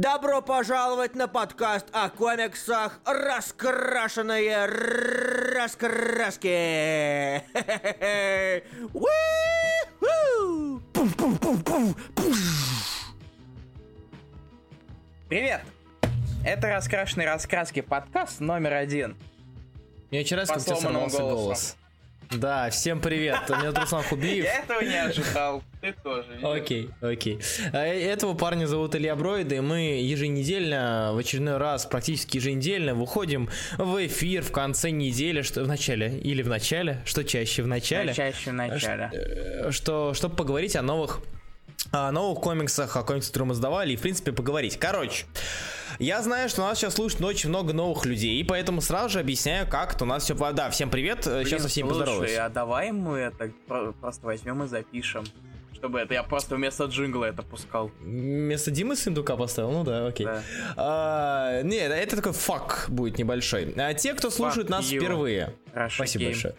Добро пожаловать на подкаст о комиксах «Раскрашенные раскраски». Привет! Это «Раскрашенные раскраски» подкаст номер один. Мне вчера По сломанному голосу. голос. Да, всем привет. Меня зовут Руслан Хубиев. Я этого не ожидал. Ты тоже. Окей, окей. А, Этого парня зовут Илья Бройд, и мы еженедельно, в очередной раз, практически еженедельно выходим в эфир в конце недели, что в начале, или в начале, что чаще в начале, Чаще в начале. э, что, чтобы поговорить о новых о новых комиксах, о комиксах, которые мы сдавали, и, в принципе, поговорить. Короче, я знаю, что нас сейчас слушает очень много новых людей, поэтому сразу же объясняю, как это у нас все... Да, всем привет, э, сейчас со всеми Блин, поздороваюсь. А давай мы это про- просто возьмем и запишем. Чтобы это я просто вместо джингла это пускал. Вместо Димы Сундука поставил? Ну да, окей. Да. А, не, это такой фак будет небольшой. А те, кто слушают нас you. впервые. Russia Спасибо Game. большое.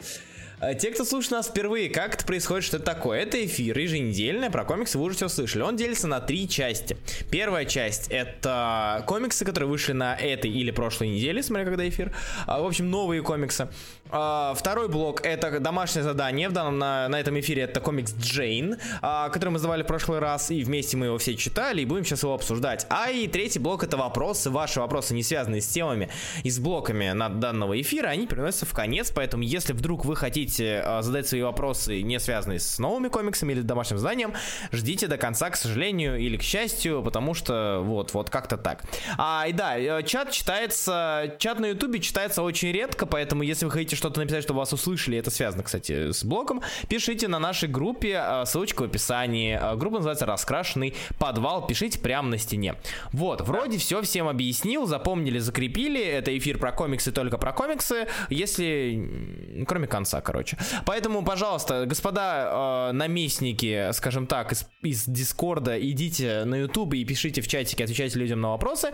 А Те, кто слушает нас впервые, как это происходит, что это такое? Это эфир еженедельный, про комиксы вы уже все слышали. Он делится на три части. Первая часть — это комиксы, которые вышли на этой или прошлой неделе, смотря когда эфир. А, В общем, новые комиксы. А, Второй блок — это домашнее задание. В данном, на, на этом эфире это комикс Джейн, а, который мы сдавали в прошлый раз, и вместе мы его все читали, и будем сейчас его обсуждать. А и третий блок — это вопросы. Ваши вопросы, не связанные с темами и с блоками на данного эфира, они переносятся в конец, поэтому если вдруг вы хотите а, задать свои вопросы, не связанные с новыми комиксами или домашним заданием, ждите до конца, к сожалению, или к счастью, потому что вот, вот как-то так. А, и да, э, чат читается, чат на ютубе читается очень редко, поэтому если вы хотите что-то написать, чтобы вас услышали, это связано, кстати, с блоком, пишите на нашей группе, а, ссылочка в описании. А, Группа называется «Раскрашенный подвал», пишите прямо на стене. Вот, вроде все всем объяснил, запомнили, закрепили, это эфир про комиксы, только про комиксы, если... кроме конца, короче. Поэтому, пожалуйста, господа э, наместники, скажем так, из, из Дискорда, идите на Ютуб и пишите в чатике, отвечайте людям на вопросы,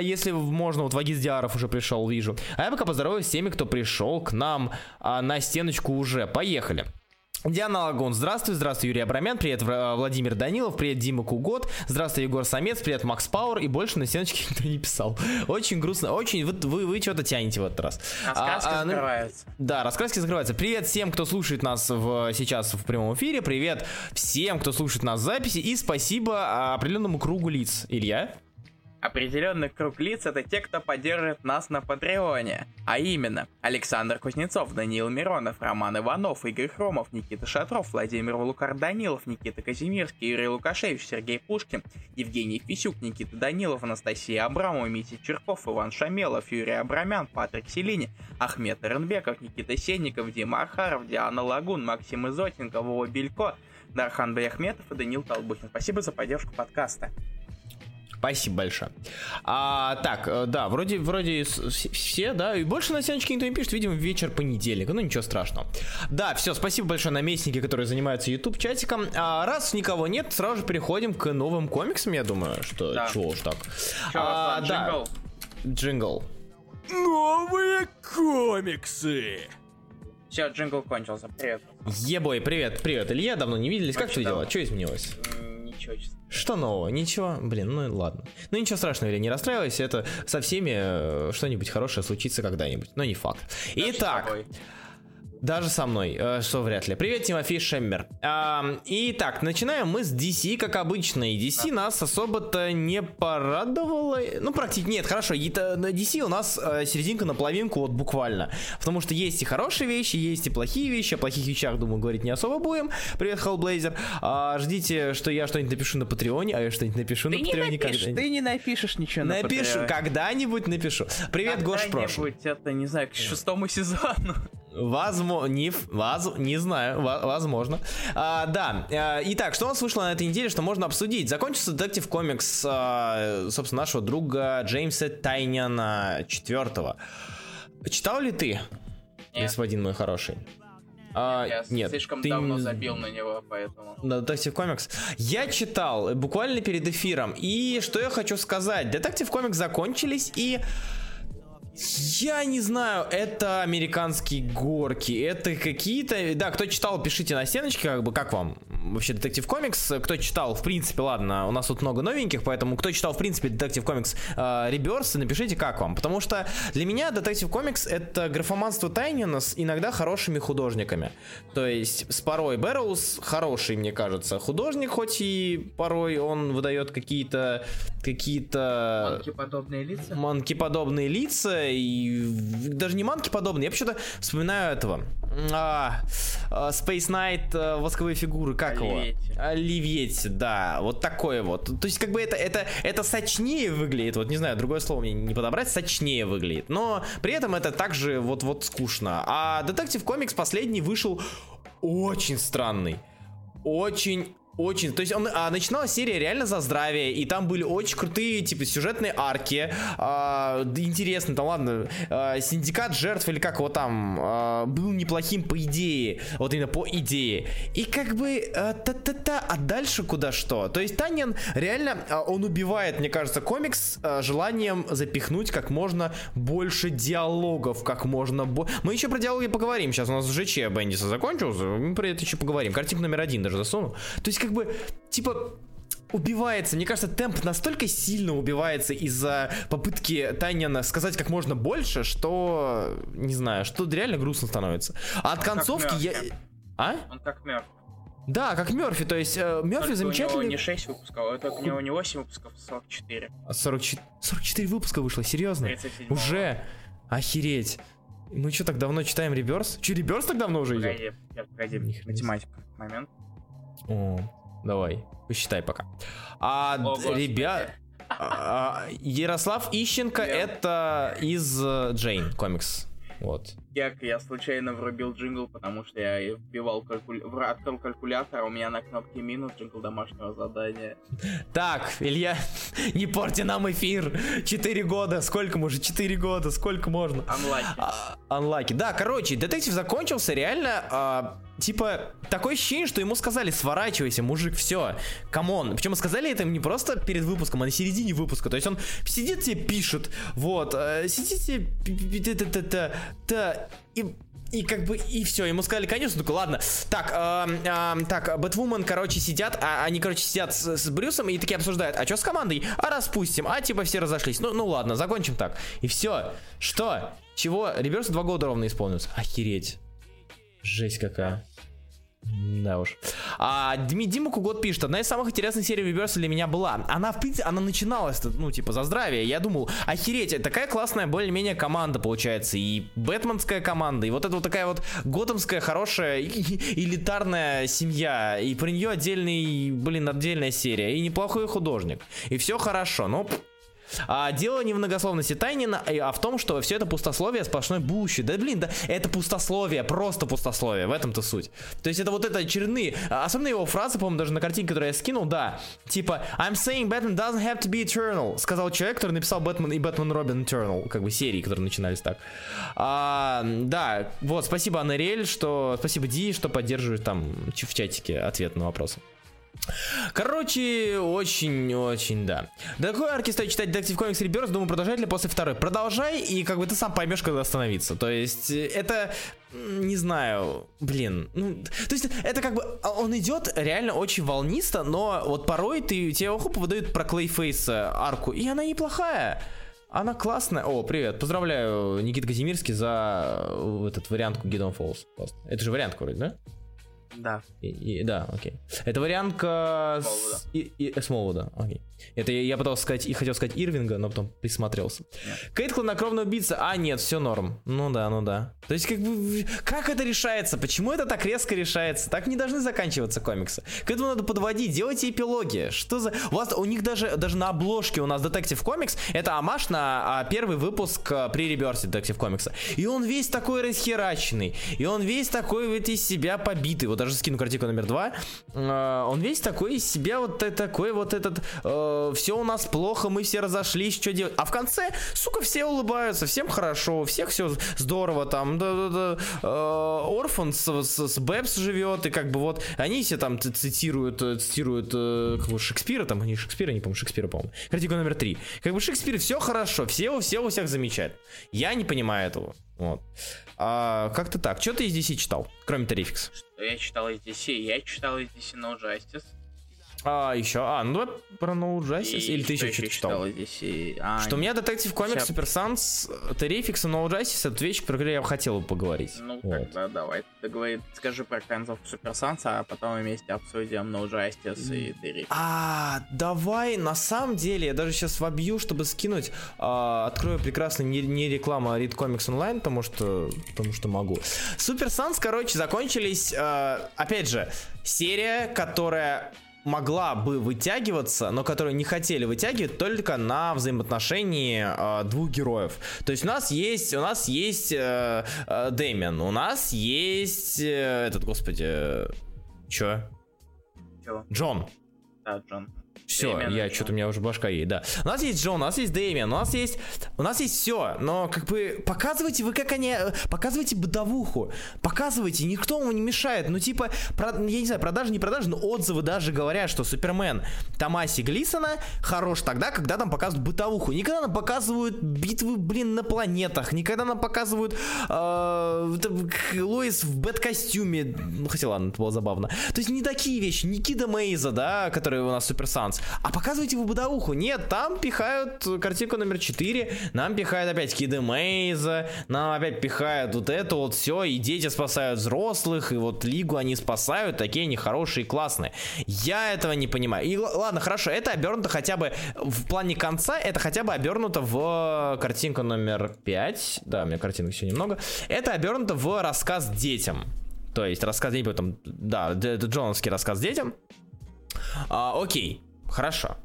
если можно, вот Вагиз Диаров уже пришел, вижу. А я пока поздороваюсь с теми, кто пришел к нам а, на стеночку уже. Поехали. Диана Лагун, здравствуй, здравствуй, Юрий Абрамян, привет, Владимир Данилов, привет, Дима Кугот, здравствуй, Егор Самец, привет, Макс Пауэр, и больше на стеночке никто не писал. Очень грустно, очень, вы, вы, вы что-то тянете в этот раз. Раскраски А, а, ну, закрываются. да, раскраски закрываются. Привет всем, кто слушает нас в, сейчас в прямом эфире. Привет всем, кто слушает нас в записи. И спасибо а, определенному кругу лиц. Илья? Определенный круг лиц это те, кто поддерживает нас на Патреоне. А именно, Александр Кузнецов, Даниил Миронов, Роман Иванов, Игорь Хромов, Никита Шатров, Владимир Лукар Данилов, Никита Казимирский, Юрий Лукашевич, Сергей Пушкин, Евгений Фисюк, Никита Данилов, Анастасия Абрамова, Митя Черков, Иван Шамелов, Юрий Абрамян, Патрик Селини, Ахмед Ренбеков, Никита Сенников, Дима Ахаров, Диана Лагун, Максим Изотенко, Вова Белько, Дархан Баяхметов и Данил Толбухин. Спасибо за поддержку подкаста. Спасибо большое. А, так, э, да, вроде, вроде все, да, и больше на стеночке никто не пишет, видимо, вечер понедельника, ну ничего страшного. Да, все, спасибо большое наместники, которые занимаются YouTube чатиком. А раз никого нет, сразу же переходим к новым комиксам, я думаю, что Да. чего уж так. Чё, А, да. джингл? Джингл. Новые комиксы. Все, джингл кончился. Привет. Ебой, привет, привет, Илья, давно не виделись, как Очень твои дела? Что изменилось? Ничего, честно. Что нового? Ничего? Блин, ну ладно. Ну ничего страшного, Илья, не расстраивайся, это со всеми э, что-нибудь хорошее случится когда-нибудь, но не факт. Даже Итак. Даже со мной, э, что вряд ли. Привет, Тимофей Шеммер. Итак, начинаем мы с DC, как обычно. И DC нас особо-то не порадовало. Ну, практически нет, хорошо. На DC у нас э, серединка на половинку, вот буквально. Потому что есть и хорошие вещи, есть и плохие вещи. О плохих вещах, думаю, говорить не особо будем. Привет, Hellblazer. А, ждите, что я что-нибудь напишу на Патреоне, а я что-нибудь напишу Ты на не Патреоне напишешь, ты не напишешь ничего на Напишу, когда-нибудь напишу. Привет, Гош, прошу. Когда-нибудь, это, не знаю, к шестому сезону. Возможно, не, воз- не знаю, во- возможно. А, да, а, итак, что у нас вышло на этой неделе, что можно обсудить? Закончился детектив комикс, собственно, нашего друга Джеймса Тайняна четвертого. Читал ли ты, Нет. господин мой хороший? А, Я нет, слишком ты давно забил на него, поэтому... на Detective Comics. Я читал буквально перед эфиром. И что я хочу сказать? Detective Comics закончились, и Я не знаю, это американские горки, это какие-то... Да, кто читал, пишите на стеночке, как бы, как вам вообще Detective Comics. Кто читал, в принципе, ладно, у нас тут много новеньких, поэтому кто читал, в принципе, Detective Comics Rebirth, напишите, как вам. Потому что для меня Детектив Комикс это графоманство Тайнина с иногда хорошими художниками. То есть с порой Бэрроуз хороший, мне кажется, художник, хоть и порой он выдает какие-то какие-то... Манки-подобные лица? Манки-подобные лица, и даже не манки-подобные, я почему-то вспоминаю этого. А, а, Space Knight, а, восковые фигуры, как Оливьетти. его? Оливьетти, да, вот такое вот. То есть, как бы это, это, это сочнее выглядит, вот не знаю, другое слово мне не подобрать, сочнее выглядит, но при этом это также вот-вот скучно. А Детектив Комикс последний вышел очень странный. Очень очень, то есть он, а, начиналась серия реально за здравие, и там были очень крутые, типа, сюжетные арки, а, да, интересно, там, ладно, а, синдикат жертв, или как его там, а, был неплохим по идее, вот именно по идее, и как бы, а, та-та-та, а дальше куда что, то есть Танин реально, а, он убивает, мне кажется, комикс а, желанием запихнуть как можно больше диалогов, как можно больше, мы еще про диалоги поговорим, сейчас у нас ЖЧ Бендиса закончился, мы про это еще поговорим, картинка номер один даже засуну, то есть как бы, типа, убивается. Мне кажется, темп настолько сильно убивается из-за попытки Танина сказать как можно больше, что, не знаю, что реально грустно становится. А от как концовки я... А? Он как Мёрфи. Да, как Мерфи, то есть э, Мерфи Только У него замечательный... не 6 выпусков, а только у него не 8 выпусков, а 44. 44... 44 выпуска вышло, серьезно? 37 Уже? Охереть. Мы что, так давно читаем Реберс? Че, Реберс так давно уже идет? Погоди, погоди, математика. Момент. О, давай, посчитай пока. А, О, ребят... а, Ярослав Ищенко Я- это из э, Джейн комикс. Вот. Я, я случайно врубил джингл, потому что я вбивал калькуля... открыл калькулятор, а у меня на кнопке минус джингл домашнего задания. Так, Илья, не порти нам эфир. Четыре года, сколько может? Четыре года, сколько можно? Unlucky. А, Unlucky. Да, короче, детектив закончился реально, а, типа, такое ощущение, что ему сказали, сворачивайся, мужик, все, come on. Причем сказали это не просто перед выпуском, а на середине выпуска. То есть он сидит тебе, пишет, вот, э, сидите, и и как бы, и все, ему сказали конец, он такой, ладно, так, эм, эм, так, Бэтвумен, короче, сидят, а, они, короче, сидят с, с Брюсом и такие обсуждают, а что с командой? А распустим, а типа все разошлись, ну, ну ладно, закончим так. И все, что? Чего? Rebirth у два года ровно исполнилось. Охереть. Жесть какая. Да уж. А Дима Кугот пишет, одна из самых интересных серий Реберса для меня была. Она, в принципе, она начиналась, ну, типа, за здравие. Я думал, охереть, такая классная, более-менее команда получается. И Бэтменская команда, и вот эта вот такая вот готэмская, хорошая, элитарная семья. И про нее отдельный, блин, отдельная серия. И неплохой художник. И все хорошо, но... А дело не в многословности Тайнина, а а в том, что все это пустословие сплошной бущит. Да блин, да это пустословие, просто пустословие, в этом-то суть. То есть это вот это очередные, а, особенно его фраза, по-моему, даже на картинке, которую я скинул, да, типа I'm saying Batman doesn't have to be eternal, сказал человек, который написал Бэтмен и Бэтмен Робин Eternal, как бы серии, которые начинались так. А, да, вот, спасибо Анарель, что, спасибо Ди, что поддерживает там в чатике ответ на вопросы. Короче, очень-очень, да. До какой арки стоит читать Detective Comics Rebirth? Думаю, продолжать ли после второй? Продолжай, и как бы ты сам поймешь, когда остановиться. То есть, это, не знаю, блин. Ну, то есть, это как бы, а, он идет реально очень волнисто, но вот порой ты, тебе хоп, выдают про Клейфейс арку, и она неплохая. Она классная. О, привет. Поздравляю, Никита Казимирский, за э, этот вариантку Гидон. Классно. Это же вариантка вроде, да? Да. И- и- да, окей. Это вариантка Смолвуда. с, и, и- Смолвуда, окей. Это я, я пытался сказать, и хотел сказать Ирвинга, но потом присмотрелся. Кейт хладнокровная убийца, а нет, все норм. Ну да, ну да. То есть как бы, как это решается? Почему это так резко решается? Так не должны заканчиваться комиксы. К этому надо подводить, делайте эпилоги. Что за... У вас, у них даже, даже на обложке у нас Детектив Комикс, это амаш на а, первый выпуск а, при реберсе Детектив Комикса. И он весь такой расхераченный, и он весь такой вот из себя побитый. Вот даже скину картинку номер два, э, он весь такой из себя вот такой вот этот, э, все у нас плохо, мы все разошлись, что делать? А в конце, сука, все улыбаются, всем хорошо, у всех все здорово, там, э, Орфан с, с, Бэбс живет, и как бы вот, они все там цитируют, э, цитируют э, Шекспира, там, не Шекспира, не помню, Шекспира, по-моему, картинка номер три. Как бы Шекспир, все хорошо, все, все у всех замечают. Я не понимаю этого. Вот. А, как-то так. Что ты из DC читал, кроме Terrifics? Что я читал из DC? Я читал из DC No Justice. А, еще, а, ну давай про No Justice, и или ты еще что-то читал? Здесь и... а, что у меня Detective Comics, Super Sons, Террификс и No Justice это вещи, про которые я хотел бы поговорить. Ну, вот. тогда давай, ты говори, скажи про концов Супер Санс, а потом вместе обсудим No Justice и Террификс. А, давай, на самом деле, я даже сейчас вобью, чтобы скинуть, а, открою прекрасно не, не реклама Read Comics Online, потому что, потому что могу. Супер Санс, короче, закончились, а, опять же, серия, которая могла бы вытягиваться, но которую не хотели вытягивать только на взаимоотношении э, двух героев. То есть у нас есть, у нас есть э, э, Дэмиан, у нас есть э, этот, господи, э, чё? Чё? Джон. Да, Джон. Все, Дэмиан. я что-то у меня уже башка едет, да. У нас есть Джон, у нас есть Дэмиан, у нас есть, у нас есть все, но как бы показывайте вы как они, показывайте бытовуху, показывайте, никто вам не мешает, ну типа, про, я не знаю, продажи, не продажи, но отзывы даже говорят, что Супермен Томаси Глисона хорош тогда, когда там показывают бытовуху, никогда нам показывают битвы, блин, на планетах, никогда нам показывают э, Лоис в бэт-костюме, ну хотя ладно, это было забавно, то есть не такие вещи, не Kid Amazo, да, которые у нас Супер А показывайте в бытовуху. Нет, там пихают картинку номер 4, нам пихают опять Kid Amazo, нам опять пихают вот это вот все, и дети спасают взрослых, и вот Лигу они спасают, такие они хорошие и классные. Я этого не понимаю. И ладно, хорошо, это обернуто хотя бы в плане конца, это хотя бы обернуто в картинку номер 5. Да, у меня картинок все немного. Это обернуто в рассказ детям. То есть рассказ детям, да, это Джоновский рассказ детям. А, окей, Хорошо.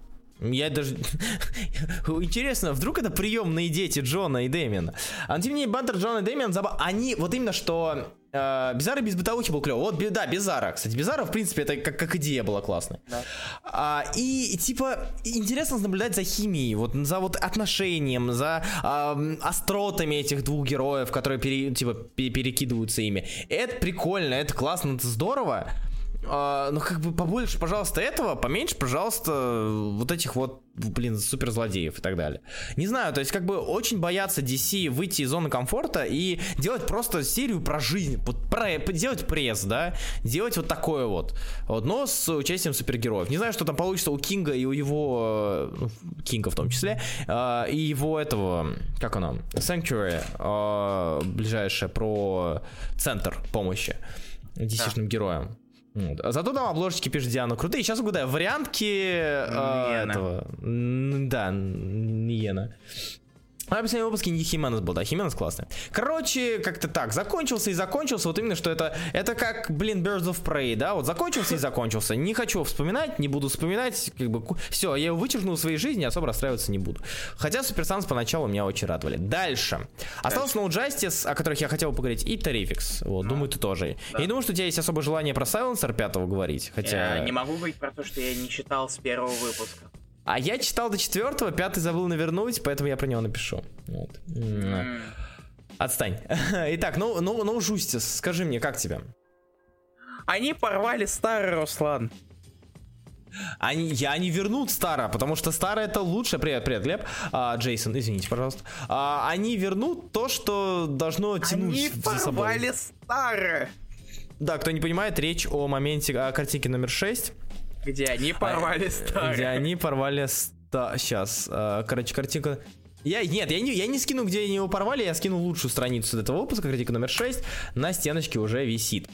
Я даже... Интересно, вдруг это приемные дети Джона и Дэмиана. А тем не менее, Бантер, Джон и Дэмиан, забав... они вот именно что... Э, Бизара без бытовухи был клево. Вот, да, Бизара. Кстати, Бизара, в принципе, это как, как идея была классная. Да. А, и, типа, интересно наблюдать за химией, вот за вот отношением, за э, остротами этих двух героев, которые, пере, типа, перекидываются ими. Это прикольно, это классно, это здорово. А, ну, как бы побольше, пожалуйста, этого, поменьше, пожалуйста, вот этих вот, блин, суперзлодеев и так далее. Не знаю, то есть, как бы очень боятся DC выйти из зоны комфорта и делать просто серию про жизнь, про, делать пресс, да, делать вот такое вот, вот, но с участием супергероев. Не знаю, что там получится у Кинга и у его, ну, Кинга в том числе, э, и его этого, как оно, Sanctuary, э, ближайшее про центр помощи DC-шным да. героям. А зато там обложечки пишет Диана крутые. Сейчас угадаю, вариантки э, этого. Да, Ниена. А в последнем выпуске не Хименес был, да, Хименес классный. Короче, как-то так, закончился и закончился, вот именно, что это, это как, блин, Birds of Prey, да, вот закончился и закончился. Не хочу вспоминать, не буду вспоминать, как бы, все, я его вычеркнул в своей жизни, особо расстраиваться не буду. Хотя Супер Санс поначалу меня очень радовали. Дальше. Остался No Justice, о которых я хотел поговорить, и Terrifix, вот, ну, думаю, ты тоже. Да. Я не думаю, что у тебя есть особое желание про Silencer пятого говорить, хотя... Я не могу говорить про то, что я не читал с первого выпуска. А я читал до четвертого, пятый забыл навернуть, поэтому я про него напишу. Вот. Отстань. Итак, ну, ну, ну, Жустис, скажи мне, как тебе? Они порвали старый Руслан. Они, я не вернут старое, потому что старое это лучше. Привет, привет, Глеб. А, Джейсон, извините, пожалуйста. А, они вернут то, что должно тянуть они за собой. Они порвали старое. Да, кто не понимает, речь о моменте, о картинке номер 6. Где они порвали старое. Где они порвали... Ста... Сейчас, а, короче, картинка я, нет, я не, я не скину, где они его порвали, я скину лучшую страницу этого выпуска, критика номер 6, на стеночке уже висит.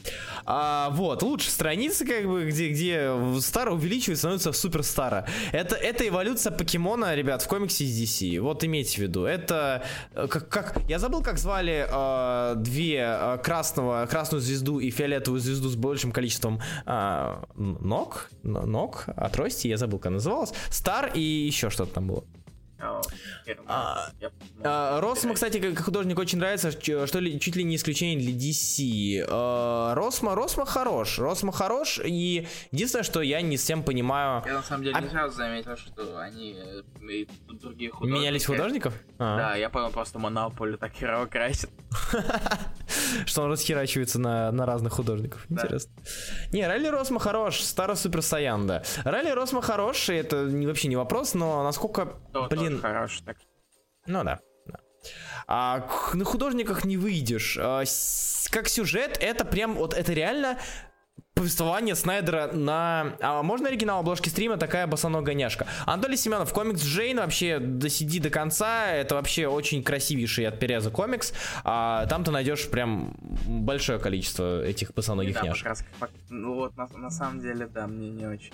А, вот, лучшая страница, как бы, где, где старо увеличивается, становится супер старо. Это, это эволюция покемона, ребят, в комиксе из DC. Вот имейте в виду. Это, э, как, как я забыл, как звали э, две э, красного, красную звезду и фиолетовую звезду с большим количеством э, ног, ног, отрости, я забыл, как называлась. Стар и еще что-то там было. А, я- А, Росма, кстати, как художник очень нравится, что ли, чуть ли не исключение для DC. А, Росма, Росма хорош, Росма хорош, и единственное, что я не всем понимаю... Я на самом деле А- не сразу заметил, что они э, другие художники. Менялись художников? А. Да, я понял, просто Монополию так херово красит. Что он расхерачивается на, на разных художников. Интересно. Не, Ралли Росма хорош, Старо Супер Саян, да. Ралли Росма хорош, и это вообще не вопрос, но насколько, блин, тоже хорош, так ну да. да. А, на художниках не выйдешь. А, с- как сюжет, это прям, вот это реально повествование Снайдера на... А можно оригинал обложки стрима? Такая босоногая няшка. Анатолий Семенов, комикс Джейн, вообще досиди до конца. Это вообще очень красивейший от переза комикс. А, там ты найдешь прям большое количество этих босоногих Да, няшек. раз, ну вот, на, на самом деле, да, мне не очень.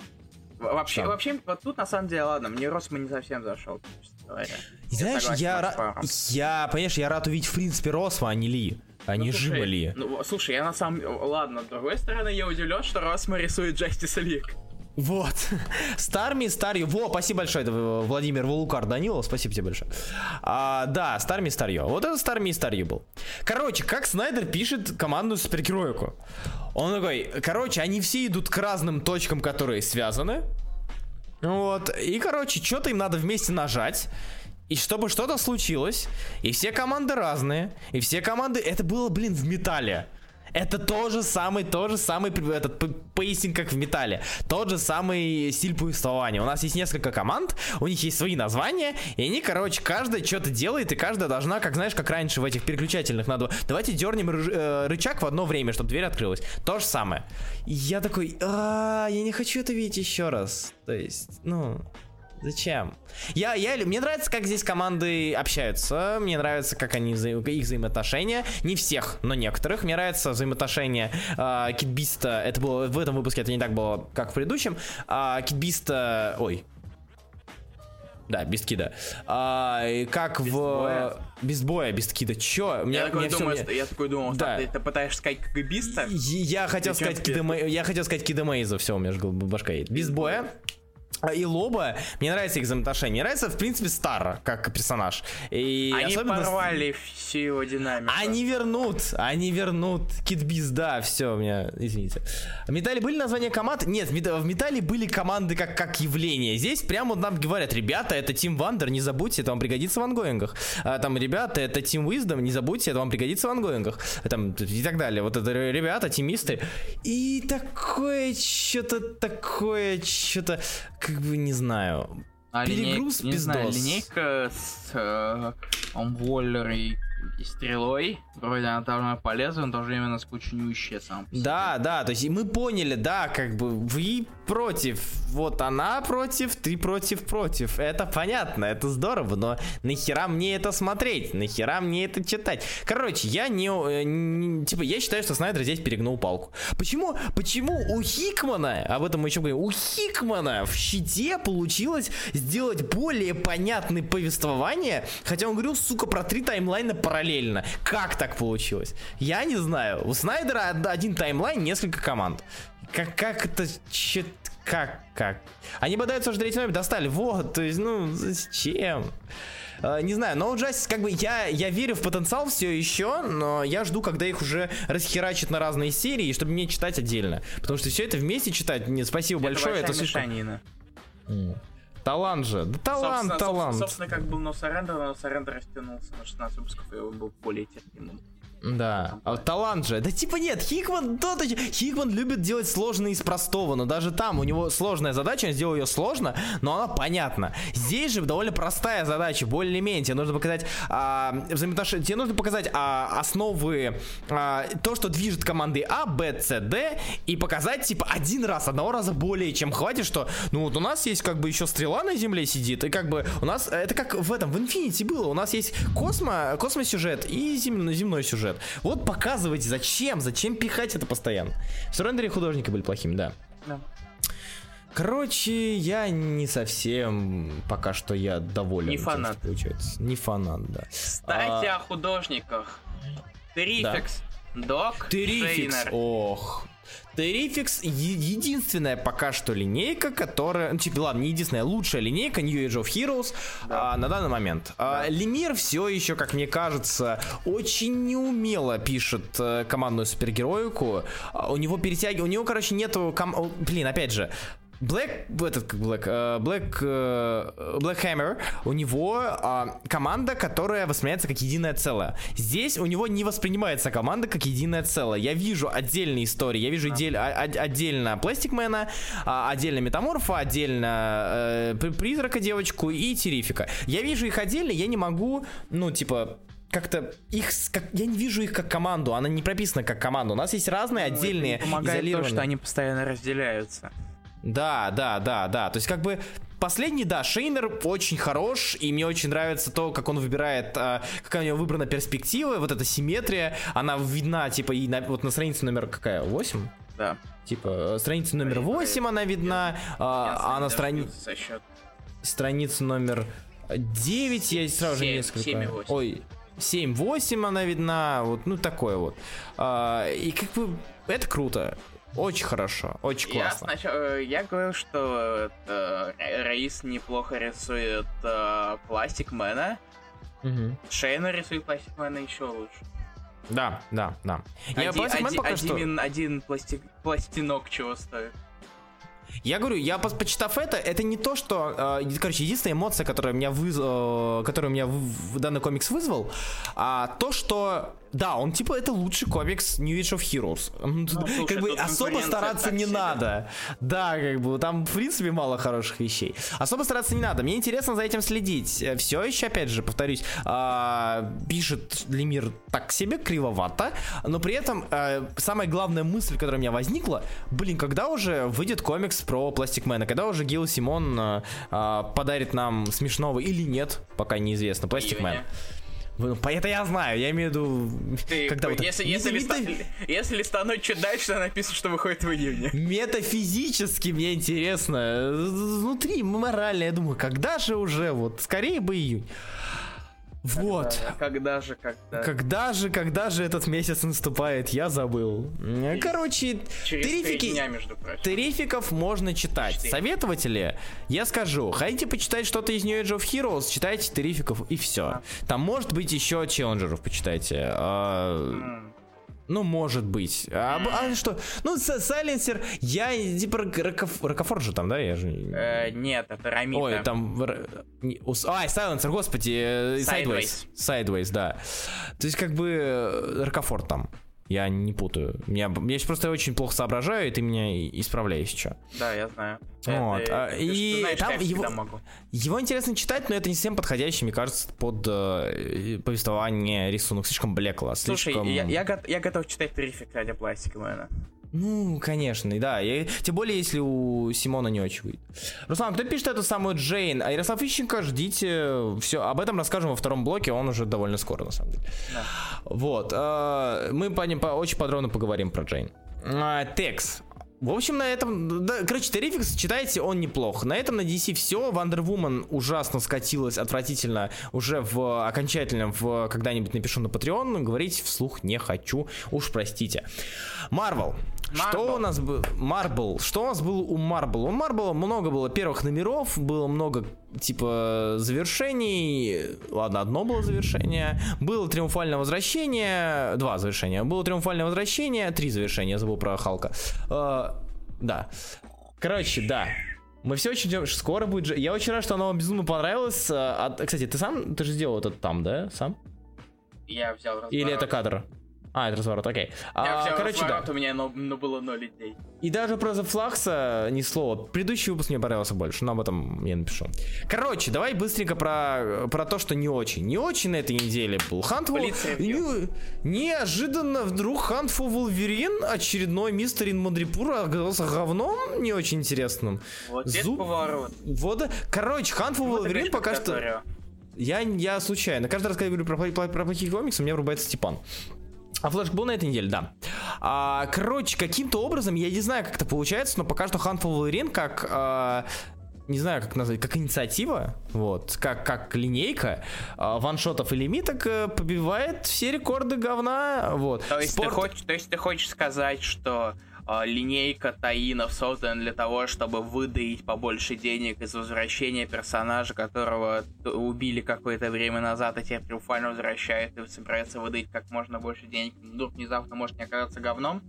Во- Вообще, Что? вообще, вот тут на самом деле, ладно, мне Росма не совсем зашел, честно говоря. И Знаешь, я, с ра- я, понимаешь, я рад увидеть, в принципе, Росма, а не Ли. А не Ну, слушай, Жима Ли. Ну, слушай, я на самом ладно, с другой стороны, я удивлен, что Росма рисует Justice League. Вот. Старми, Старью. Во, спасибо большое, э, Владимир Волукар Данилов, спасибо тебе большое. А, да, Старми, Старье. Вот это Старми Старью был. Короче, как Снайдер пишет командную супергероику. Он такой, короче, они все идут к разным точкам, которые связаны. Вот. И, короче, что-то им надо вместе нажать. И чтобы что-то случилось, и все команды разные, и все команды... Это было, блин, в металле. Это тот же самый, тот же самый этот pacing, как в металле. Тот же самый стиль повествования. У нас есть несколько команд, у них есть свои названия, и они, короче, каждая что-то делает, и каждая должна, как знаешь, как раньше в этих переключательных надо. Давайте дернем ры- э, рычаг в одно время, чтобы дверь открылась. То же самое. Я такой, «А, я не хочу это видеть еще раз. То есть, ну, Зачем? Я, я, мне нравится, как здесь команды общаются. Мне нравится, как они вза- их взаимоотношения. Не всех, но некоторых. Мне нравится взаимоотношения э, Китбиста. Это было в этом выпуске, это не так было, как в предыдущем. А, Китбиста. Ой. Да, Бисткида. А, и как Без в. боя. Без боя, Бисткида. Чё? Меня, Я такой меня думаю, меня- что- я такой думал, Да. что ты, ты пытаешься сказать КГБиста? я хотел Зачем сказать Кида я хотел сказать Кида Мейза, все, у меня же башка едет. Без боя. А, И Лоба, мне нравится их взаимоотношения. Мне нравится, в принципе, Стар как персонаж. И Они особенно порвали всю его динамику. Они вернут, они вернут. Китбиз, да, все, у меня, извините. В Металле были названия команд? Нет, в Мета- в Металле были команды как, как явление. Здесь прямо нам говорят, ребята, это Тим Вандер, не забудьте, это вам пригодится в ангоингах. А, там, ребята, это Тим Уиздом, не забудьте, это вам пригодится в ангоингах. Там, и так далее. Вот это ребята, тимисты. И такое что-то, такое что-то, как бы, не знаю. А перегруз линей- не знаю, пиздос. линейка с э, и стрелой, вроде она должна полезна, но в то же время она скучнющая сам. по. Да, да, то есть и мы поняли, да, как бы вы против, вот она против, ты против, против. Это понятно, это здорово, но нахера мне это смотреть, нахера мне это читать. Короче, я не, э, не- типа, я считаю, что Снайдер здесь перегнул палку. Почему, почему у Хикмана, об этом мы еще говорим, у Хикмана в щите получилось сделать более понятное повествование, хотя он говорил, сука, про три таймлайна параллельно. Как так получилось? Я не знаю. У Снайдера од- один таймлайн, несколько команд. Как, как это... Че, как, как? Они бодаются уже третий номер, достали. Вот, то есть, ну, зачем? Э, Не знаю, но Justice, как бы я, я верю в потенциал все еще, но я жду, когда их уже расхерачат на разные серии, чтобы мне читать отдельно. Потому что все это вместе читать, не, спасибо большое, это слишком... мешанина. Талант же, да талант, собственно, талант. Собственно, как был No Surrender, но No Surrender растянулся на 16 выпусков, и он был более терпимым. Да, а талант же. Да типа нет, Хикман, тот, Хикман любит делать сложное из простого, но даже там у него сложная задача, он сделал ее сложно, но она понятна. Здесь же довольно простая задача, более-менее. Тебе нужно показать а, взаимоотношения, тебе нужно показать а, основы, а, то, что движет командой А, Б, С, Д, и показать типа один раз, одного раза более чем хватит, что ну вот у нас есть как бы еще стрела на земле сидит, и как бы у нас, это как в этом, в Infinity было, у нас есть космо, космосюжет и земной, земной сюжет. Вот показывайте, зачем, зачем пихать это постоянно. В Суррендере художники были плохими, да. Да. Короче, я не совсем пока что я доволен. Не тем, фанат. что получается. Не фанат, да. Кстати, А, о художниках. Трифекс Док Терификс, Шейнер. ох. Е- единственная пока что линейка, которая, ну, типа, ладно, не единственная, лучшая линейка New Age of Heroes а, на данный момент. А, Лемир все еще, как мне кажется, очень неумело пишет э, командную супергероику. А, у него перетягивание, у него, короче, нету, ком- блин, опять же, Black, этот как Black, э, Black, э, Black Hammer, у него а, команда, которая воспринимается как единое целое. Здесь у него не воспринимается команда как единое целое. Я вижу отдельные истории, я вижу отдель- а- а- отдельно Пластикмена, отдельно Метаморфа, отдельно э, При- Призрака девочку и Терифика. Я вижу их отдельно, я не могу, ну, типа, как-то их, как, я не вижу их как команду, она не прописана как команда. У нас есть разные отдельные, Ну, Помогает то, изолированные. что они постоянно разделяются. Да, да, да, да. То есть как бы последний, да, Шейнер очень хорош, и мне очень нравится то, как он выбирает, а, какая у него выбрана перспектива, вот эта симметрия, она видна, типа, и на, вот на странице номер какая, 8? Да. Типа, страница номер 8 она видна, а, а на странице страница номер 9 я сразу же несколько... семь и восемь. Ой, 7-8 она видна, вот, ну такое вот. А, и как бы это круто. Очень хорошо, очень Я классно. сначала, э, я говорил, что э, Раис неплохо рисует э, Пластикмена. Мгм. Шейна рисует Пластикмена еще лучше. Да, да, да. Я Один, один- пока что- один- один пластик, пластинок чего стоит. Я говорю, я почитав это, это не то, что, э, короче, единственная эмоция, которая меня выз... э, которую меня в, в данный комикс вызвал, а то, что, да, он типа это лучший комикс New Age of Heroes. Ну, слушай, как бы тут особо стараться не себе. надо. Да, как бы там в принципе мало хороших вещей. Особо стараться не надо. Мне интересно за этим следить. Все еще, опять же, повторюсь, а, пишет Лемир так себе кривовато, но при этом э, самая главная мысль, которая у меня возникла, блин, когда уже выйдет комикс про Пластикмена, когда уже Гил Симон э, э, подарит нам смешного или нет, пока неизвестно, Пластикмен. Июня. Ну, Это я знаю, я имею в виду, Ты, когда вот если, это- если, мета- листа- если листануть чуть дальше, то написано, что выходит в июне. Метафизически мне интересно, внутри морально, я думаю, когда же уже, вот, скорее бы июнь. Вот. Когда же, когда? Когда же, когда же этот месяц наступает, я забыл. Короче, Через терифики, дня, между прочим. терификов можно читать. Четыре. Советовать ли? Я скажу. Хотите почитать что-то из New Age of Heroes, читайте терификов и все. Там может быть еще челленджеров, почитайте. А, М, ну, может быть. А, а что? Ну, Сайленсер, я типа Рокоф- Рокофор же там, да? Я же... э, нет, это Рамита. Ой, там... Ай, Сайленсер, господи. э, Sideways. Sideways. Sideways, да. То есть, как бы, э, Рокофор там. Я не путаю. Меня, я просто очень плохо соображаю, и ты меня и- исправляй, если что. Да, я знаю. Вот, Это- а, ты и знаешь, там я его- могу. Его интересно читать, но это не совсем подходящий, мне кажется, под э, повествование рисунок. Слишком блекло, Слушай, слишком... я, я, я готов читать Террифик ради Пластикмена. Ну, конечно, и да. Я- Тем более, если у Симона не очень выйдет. Руслан, кто пишет эту самую Джейн? А Ярослав Ищенко, ждите. Все, об этом расскажем во втором блоке, он уже довольно скоро, на самом деле. Да. Вот. э, Мы по ним по- очень подробно поговорим про Джейн. А, Текс. В общем, на этом... Да, короче, Террификс, читайте, он неплох. На этом на DC все. Wonder Woman ужасно скатилась, отвратительно. Уже в окончательном, в когда-нибудь напишу на Patreon. Говорить вслух не хочу. Уж простите. Марвел. Что у нас был? Марбл. Что у нас было у Марбл? У Марбл много было первых номеров, было много типа завершений. Ладно, одно было завершение. Было триумфальное возвращение. Два завершения. Было триумфальное возвращение. Три завершения. Я забыл про Халка. Э, да. Короче, да. Мы все очень ждем, скоро будет же. Я очень рад, что оно вам безумно понравилось. А, а, кстати, ты сам, ты же сделал это там, да? Сам? Я взял. Или это кадр? А, это разворот, окей. Я А, взял короче, да. разворот, у меня но, но было ноль идей. И даже про The Flux ни слова. Предыдущий выпуск мне понравился больше, но об этом я напишу. Короче, давай быстренько про, про то, что не очень. Не очень на этой неделе был Хант Блиц-ревью. Неожиданно вдруг Хант for Wolverine, очередной мистер Ин Мадрипур оказался говном не очень интересным. Вот Зуб- поворот. Вот, да. короче, Хант for Вот Wolverine опять пока что... Я, я случайно. Каждый раз, когда я говорю про, пла- про плохие комиксы, у меня врубается Степан. А флешк был на этой неделе, да. А, короче, каким-то образом, я не знаю, как это получается, но пока что Hunt for Wolverine как а, не знаю, как назвать, как инициатива, вот, как, как линейка э, ваншотов и лимиток э, побивает все рекорды говна, вот. То есть, Спорт- ты хочешь, то есть ты хочешь сказать, что линейка таинов создана для того, чтобы выдаить побольше денег из возвращения персонажа, которого убили какое-то время назад, а теперь триумфально возвращает и собирается выдать как можно больше денег, вдруг внезапно может не оказаться говном?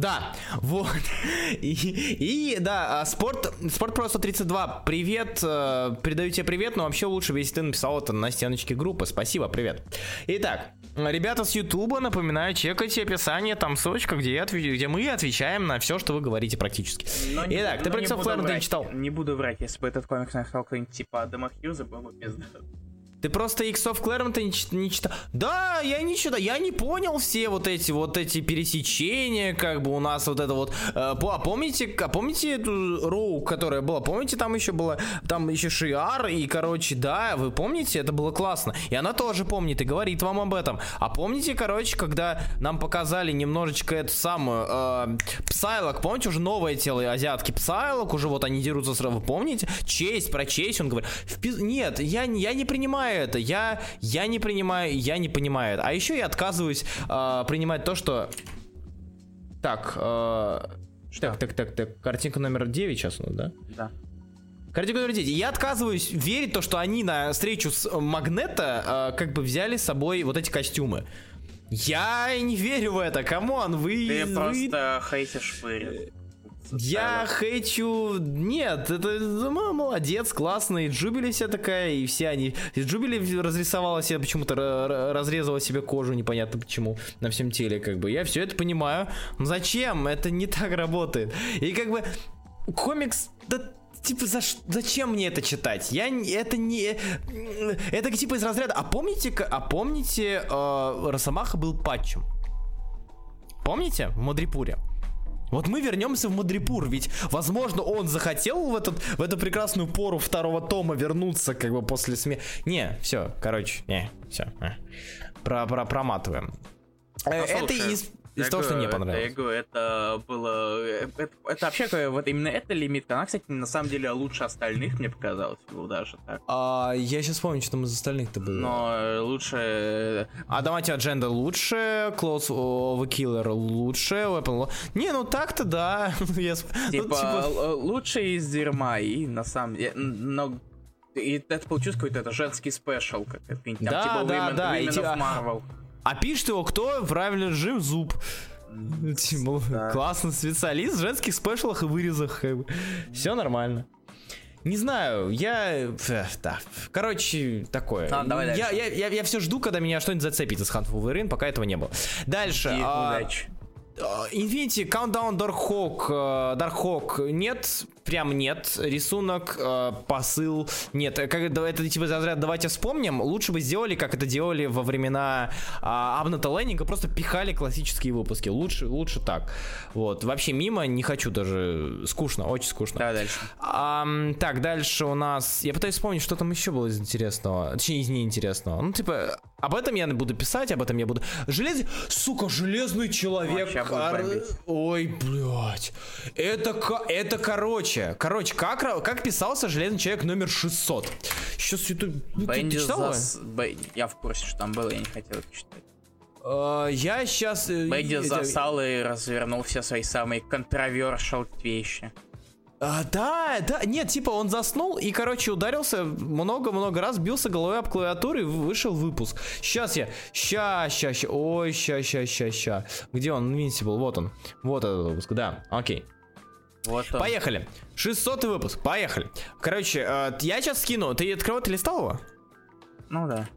Да, вот. И, и, да, а, спорт, спорт просто 32. Привет, э, передаю тебе привет, но вообще лучше если ты написал это на стеночке группы. Спасибо, привет. Итак, ребята с Ютуба, напоминаю, чекайте описание, там ссылочка, где, я где мы отвечаем на все, что вы говорите практически. Но не- Итак, ты про не врать. читал? Не буду врать, если бы этот комикс написал какой-нибудь типа Адама Хьюза, было бы пизда. Ты просто Иксов Клэрмонта не, не читал. Да, я не читал. Я не понял все вот эти вот эти пересечения, как бы у нас вот это вот. э, а помните, а помните эту Роу, которая была? Помните, там еще было, там еще Шиар, и, короче, да, вы помните, это было классно. И она тоже помнит и говорит вам об этом. А помните, короче, когда нам показали немножечко эту самую э, Псайлок, помните, уже новое тело азиатки Псайлок, уже вот они дерутся сразу, помните? Честь, про честь, он говорит, «В пиз- нет, я, я не принимаю это, я, я не принимаю, я не понимаю это. А еще я отказываюсь э, принимать то, что... Так, э, так, так, так, так, картинка номер 9 сейчас у нас, да? Да. Картинка номер 9. Я отказываюсь верить то, что они на встречу с Магнета э, как бы взяли с собой вот эти костюмы. Я не верю в это, come on, вы... Ты вы- просто хейтишь шпырь. Я хейчу... Нет, это ну, молодец, классно. И Джубили вся такая, и все они... И Джубили разрисовала себе почему-то, ра- ра- разрезала себе кожу, непонятно почему, на всем теле, как бы. Я все это понимаю. Но зачем? Это не так работает. И как бы комикс... Да, Типа, за зачем мне это читать? Я это не... Это типа из разряда... А помните, а помните, э, Росомаха был патчем? Помните? В Мадрипуре. Вот мы вернемся в Мадрипур, ведь, возможно, он захотел в, этот, в эту прекрасную пору второго тома вернуться, как бы после смерти. Не, все, короче, не, все. Про, про, проматываем. Ну, это слушай, из, из того, что это- понравилось. Я говорю, это было... э, Это, это вообще, вот именно эта лимитка, она, кстати, на самом деле лучше остальных, мне показалось, было даже так. А, я сейчас помню, что там из остальных-то было. Но э, лучше... э, А давайте Agenda лучше, Close of a Killer лучше, Weapon Не, ну так-то да. Я с- ну, Типа, л- лучше из дерьма, и на самом деле... Но... И это получилось какой-то это женский спешл, как это, там, Да, типа да, Women, да, и Women типа- of Marvel. А пишет его кто? Правильно, режим Зуб. Типа, Да. Классный специалист в женских спешлах и вырезах. Все нормально. Не знаю, я... Да, короче, такое. Ладно, давай я, дальше. я, я, я все жду, когда меня что-нибудь зацепит из Hunt for Wolverine, пока этого не было. Дальше. И а, удачи. а, Infinity, Countdown, Dark Hawk, э, Dark Hawk нет, прям нет. Рисунок, э, посыл, нет. Э, Как, это типа из разряда давайте вспомним. Лучше бы сделали, как это делали во времена а, Абната Леннинга, просто пихали классические выпуски. Лучше, лучше так. Вот. Вообще мимо не хочу даже. Скучно, очень скучно. Давай дальше. Ам, так, дальше у нас... Я пытаюсь вспомнить, что там еще было из интересного. Точнее, из неинтересного. Ну, типа, об этом я буду писать, об этом я буду... Желез... Сука, железный человек. Ой, блядь. Это, это короче. Короче, как, ра- как писался железный человек номер 600? Сейчас YouTube... Ну, ты- ты Бенди зас- Б- Я в курсе, что там было, я не хотел это читать. Э, я сейчас... Бенди засал и развернул все свои самые controversial вещи. А, да, да, нет, типа он заснул и, короче, ударился много-много раз, бился головой об клавиатуру и вышел выпуск. Сейчас я, ща, ща, ща, ой, ща, ща, ща, ща. Где он, Invincible, вот он, вот этот выпуск, да, окей. Вот он. Поехали, 600 выпуск, поехали. Короче, э, я сейчас скину, ты открывал, ты листал его? Ну да.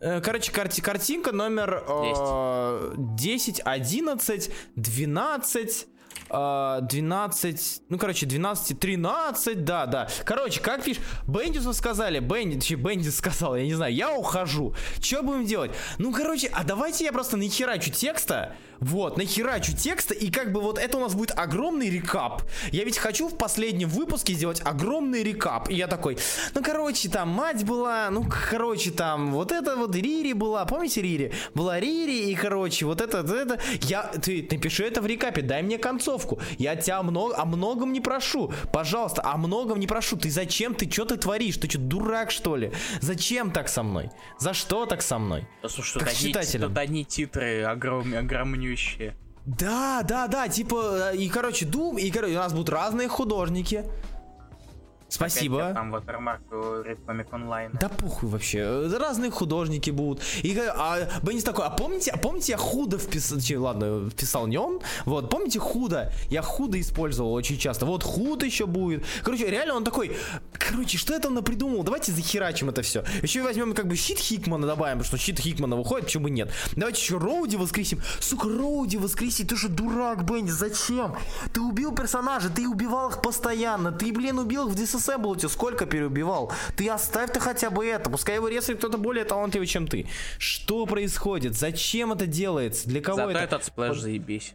Э, Короче, карти- картинка номер э, 10, 11, 12, э, 12, ну, короче, 12, 13, да, да. Короче, как пишешь, Бендису сказали, Бенди, точнее, Бендис сказал, я не знаю, я ухожу. Что будем делать? Ну, короче, а давайте я просто нахерачу текста, Вот, нахерачу текста, и как бы вот это у нас будет огромный рекап. Я ведь хочу в последнем выпуске сделать огромный рекап. И я такой, ну, короче, там мать была, ну, короче, там вот это вот Рири была, помните Рири? Была Рири, и, короче, вот это, вот это. Я, ты напиши это в рекапе, дай мне концовку. Я тебя много, о многом не прошу. Пожалуйста, о многом не прошу. Ты зачем, ты что ты творишь? Ты что, дурак, что ли? Зачем так со мной? За что так со мной? Слушай, Как тут одни, тут одни титры огром, огромнющие. Да, да, да, типа, э, и, короче, Дум, и, короче, у нас будут разные художники. Опять Спасибо. я Там у Red Online. Да похуй вообще. Разные художники будут. И а Беннис такой, а помните, а помните, я худо вписал, ладно, вписал не он. Вот, помните худо? Я худо использовал очень часто. Вот худ еще будет. Короче, реально он такой, короче, что я там напридумал? Давайте захерачим это все. Еще возьмем как бы щит Хикмана добавим, потому что щит Хикмана выходит, почему бы нет. Давайте еще Роуди воскресим. Сука, Роуди воскресить, ты же дурак, Беннис, зачем? Ты убил персонажа, ты убивал их постоянно. Ты, блин, убил их в Disassembled, сколько переубивал? Ты оставь ты хотя бы это. Пускай его резает кто-то более талантливый, чем ты. Что происходит? Зачем это делается? Для кого Зато это? этот splash заебись.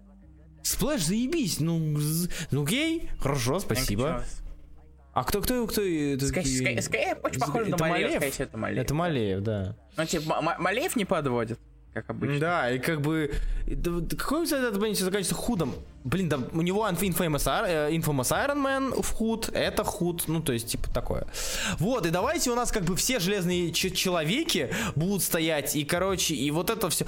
Splash, заебись. Ну, ну окей, хорошо, спасибо. А кто, кто, кто? это Скай- очень похоже на Малеев, это Малеев. Да. Ну, типа, Малеев не подводит, как обычно. Да, и как бы... Какой у тебя этот Бенни заканчивается худом? Блин, да у него Inf- Infamous, Ar- э, Infamous Iron Man в худ, это худ, ну то есть типа такое. Вот, и давайте у нас как бы все железные человеки будут стоять, и короче, и вот это все...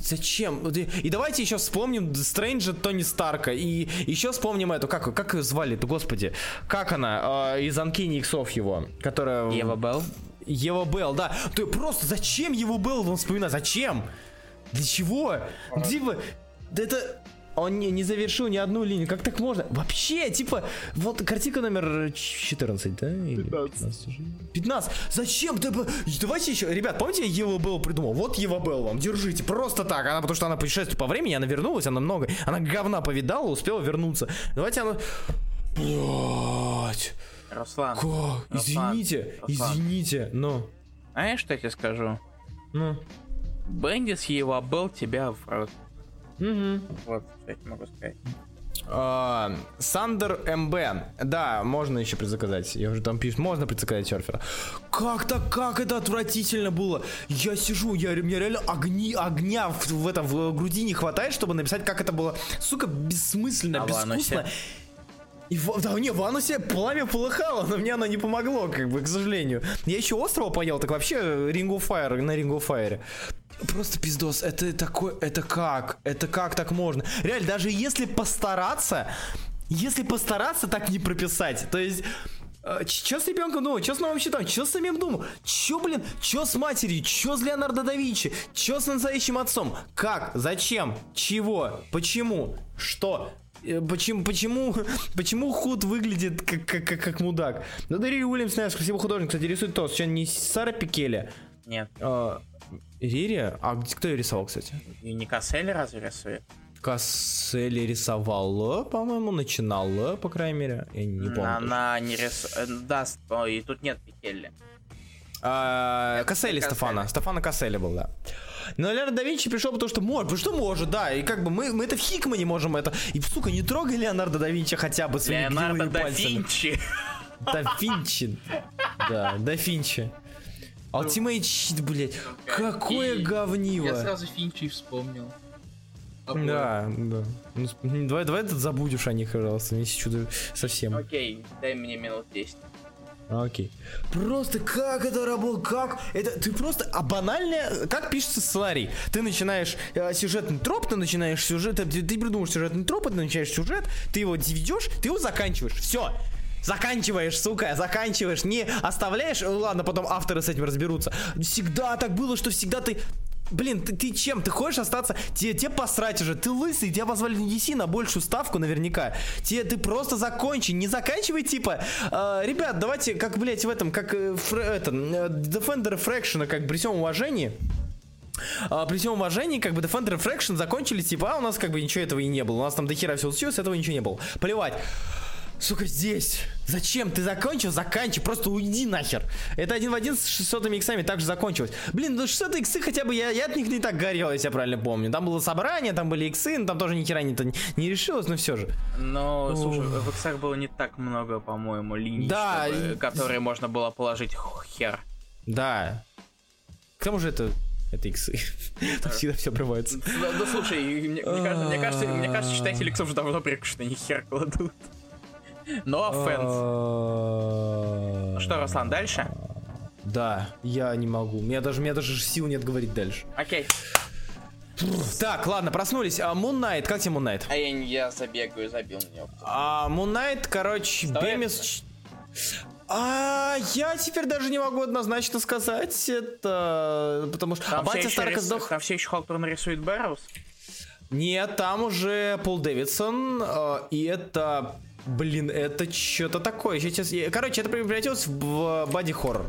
зачем? Вот И, давайте еще вспомним Стрэнджа Тони Старка, и еще вспомним эту, как, как ее звали-то, господи, как она, э, из Анкини Иксов его, которая... Ева Белл. Ева Белл, да. Ты просто зачем Еву Белл он вспоминать? Зачем? Для чего? Типа, да это... Он не, не завершил ни одну линию. Как так можно? Вообще, типа, вот картинка номер 14, да? Или 15. уже? 15. Зачем? Б- давайте еще. Ребят, помните, я Ева Белл придумал? Вот Ева Белл вам, держите. Просто так. Она, потому что она путешествует по времени, она вернулась, она много. Она говна повидала, успела вернуться. Давайте она... Блять. Руслан. Как? Извините, Руслан. извините, но... Знаешь, что я тебе скажу? Ну. Бендис Ева Белл тебя в рот. Угу. Вот, что я тебе могу сказать. А, Сандер МБ. Да, можно еще предзаказать. Я уже там пишу, можно предзаказать серфера. Как так, как это отвратительно было. Я сижу, я, мне реально огни, огня в, в этом в груди не хватает, чтобы написать, как это было, сука, бессмысленно, А безвкусно. И в, да, не, в анусе пламя полыхало, но мне оно не помогло, как бы, к сожалению. Я еще острова поел, так вообще Ring of Fire, на Ring of Fire. Просто пиздос, это такой, это как? Это как так можно? Реально, даже если постараться, если постараться так не прописать, то есть... Че с ребенком думал? Че с новым щитом? Че с самим думал? Че, блин? Че с матерью? Че с Леонардо да Винчи? Че с настоящим отцом? Как? Зачем? Чего? Почему? Что? Э, Почему, почему, почему Худ выглядит как, как, как, как мудак? Ну, Дарья Уильямс, знаешь, красивый художник, кстати, рисует то, что не Сара Пикеля. Нет. А, Рири? А кто ее рисовал, кстати? И не Кассель разве рисует? Касселли рисовала, по-моему, начинала, по крайней мере. Я не помню. Она не рисует. Да, с- о, и тут нет Пикелли. А, Касселли. Стефана. Стефана Касселли был, да. Но Леонардо да Винчи пришел, потому что может, потому что может, да. И как бы мы, мы это в Хикмане можем это. И, сука, не трогай Леонардо да Винчи хотя бы своими Леонардо да пальцами. Винчи. Да Винчи. Да, да Винчи. Ultimate Cheat, блядь. Какое И говниво. Я сразу Финчи вспомнил. Обоих. Да, да. Ну, давай, давай ты забудешь о них, пожалуйста, не чудо совсем. Окей, дай мне минут 10. Окей. Просто как это работает? Как? Это ты просто а банальное. Как пишется сценарий? Ты начинаешь э, сюжетный троп, ты начинаешь сюжет, ты, ты придумаешь сюжетный троп, ты начинаешь сюжет, ты его ведешь, ты его заканчиваешь. Все. Заканчиваешь, сука, заканчиваешь, не оставляешь, ну ладно, потом авторы с этим разберутся. Всегда так было, что всегда ты Блин, ты, ты чем? Ты хочешь остаться? Тебе, тебе посрать уже. Ты лысый, тебя позвали в DC на большую ставку наверняка. Тебе, ты просто закончи. Не заканчивай, типа. э, ребят, давайте, как, блять, в этом, как э, это, э, Defender Fraction, как при всем уважении. А, при всем уважении, как бы Defender Fraction закончили, типа, а у нас как бы ничего этого и не было. У нас там дохера всего случилось, этого ничего не было. Плевать. Сука, здесь. Зачем? Ты закончил? Заканчивай. Просто уйди нахер. Это один в один с 600 иксами также закончилось. Блин, ну 600 иксы хотя бы я, я от них не так горел, если я правильно помню. Там было собрание, там были иксы, но там тоже ни хера не, не решилось, но все же. Но, слушай, в иксах было не так много, по-моему, линий, Да, чтобы- которые можно было положить хер. Да. К тому же это... Это иксы. Там всегда все обрывается. Да, слушай, мне, мне кажется, мне, кажется, мне кажется, читатели иксов уже давно привыкли, что они хер кладут. No offense. А, Ну что, Руслан, дальше? Да, я не могу. У меня даже, у меня даже сил нет говорить дальше. Окей. Так, ладно, проснулись. А, Moon Knight, как тебе Moon Knight? А я, я забегаю, забил мне. А, Moon Knight, короче, Бемис... А, я теперь даже не могу однозначно сказать это, потому что... а Там, все батя Старка рис- сдох? там все еще Халтур нарисует Бэрроуз? Нет, там уже Пол Дэвидсон, э, и это... Блин, это что-то такое. Сейчас, я- короче, это превратилось в боди хоррор.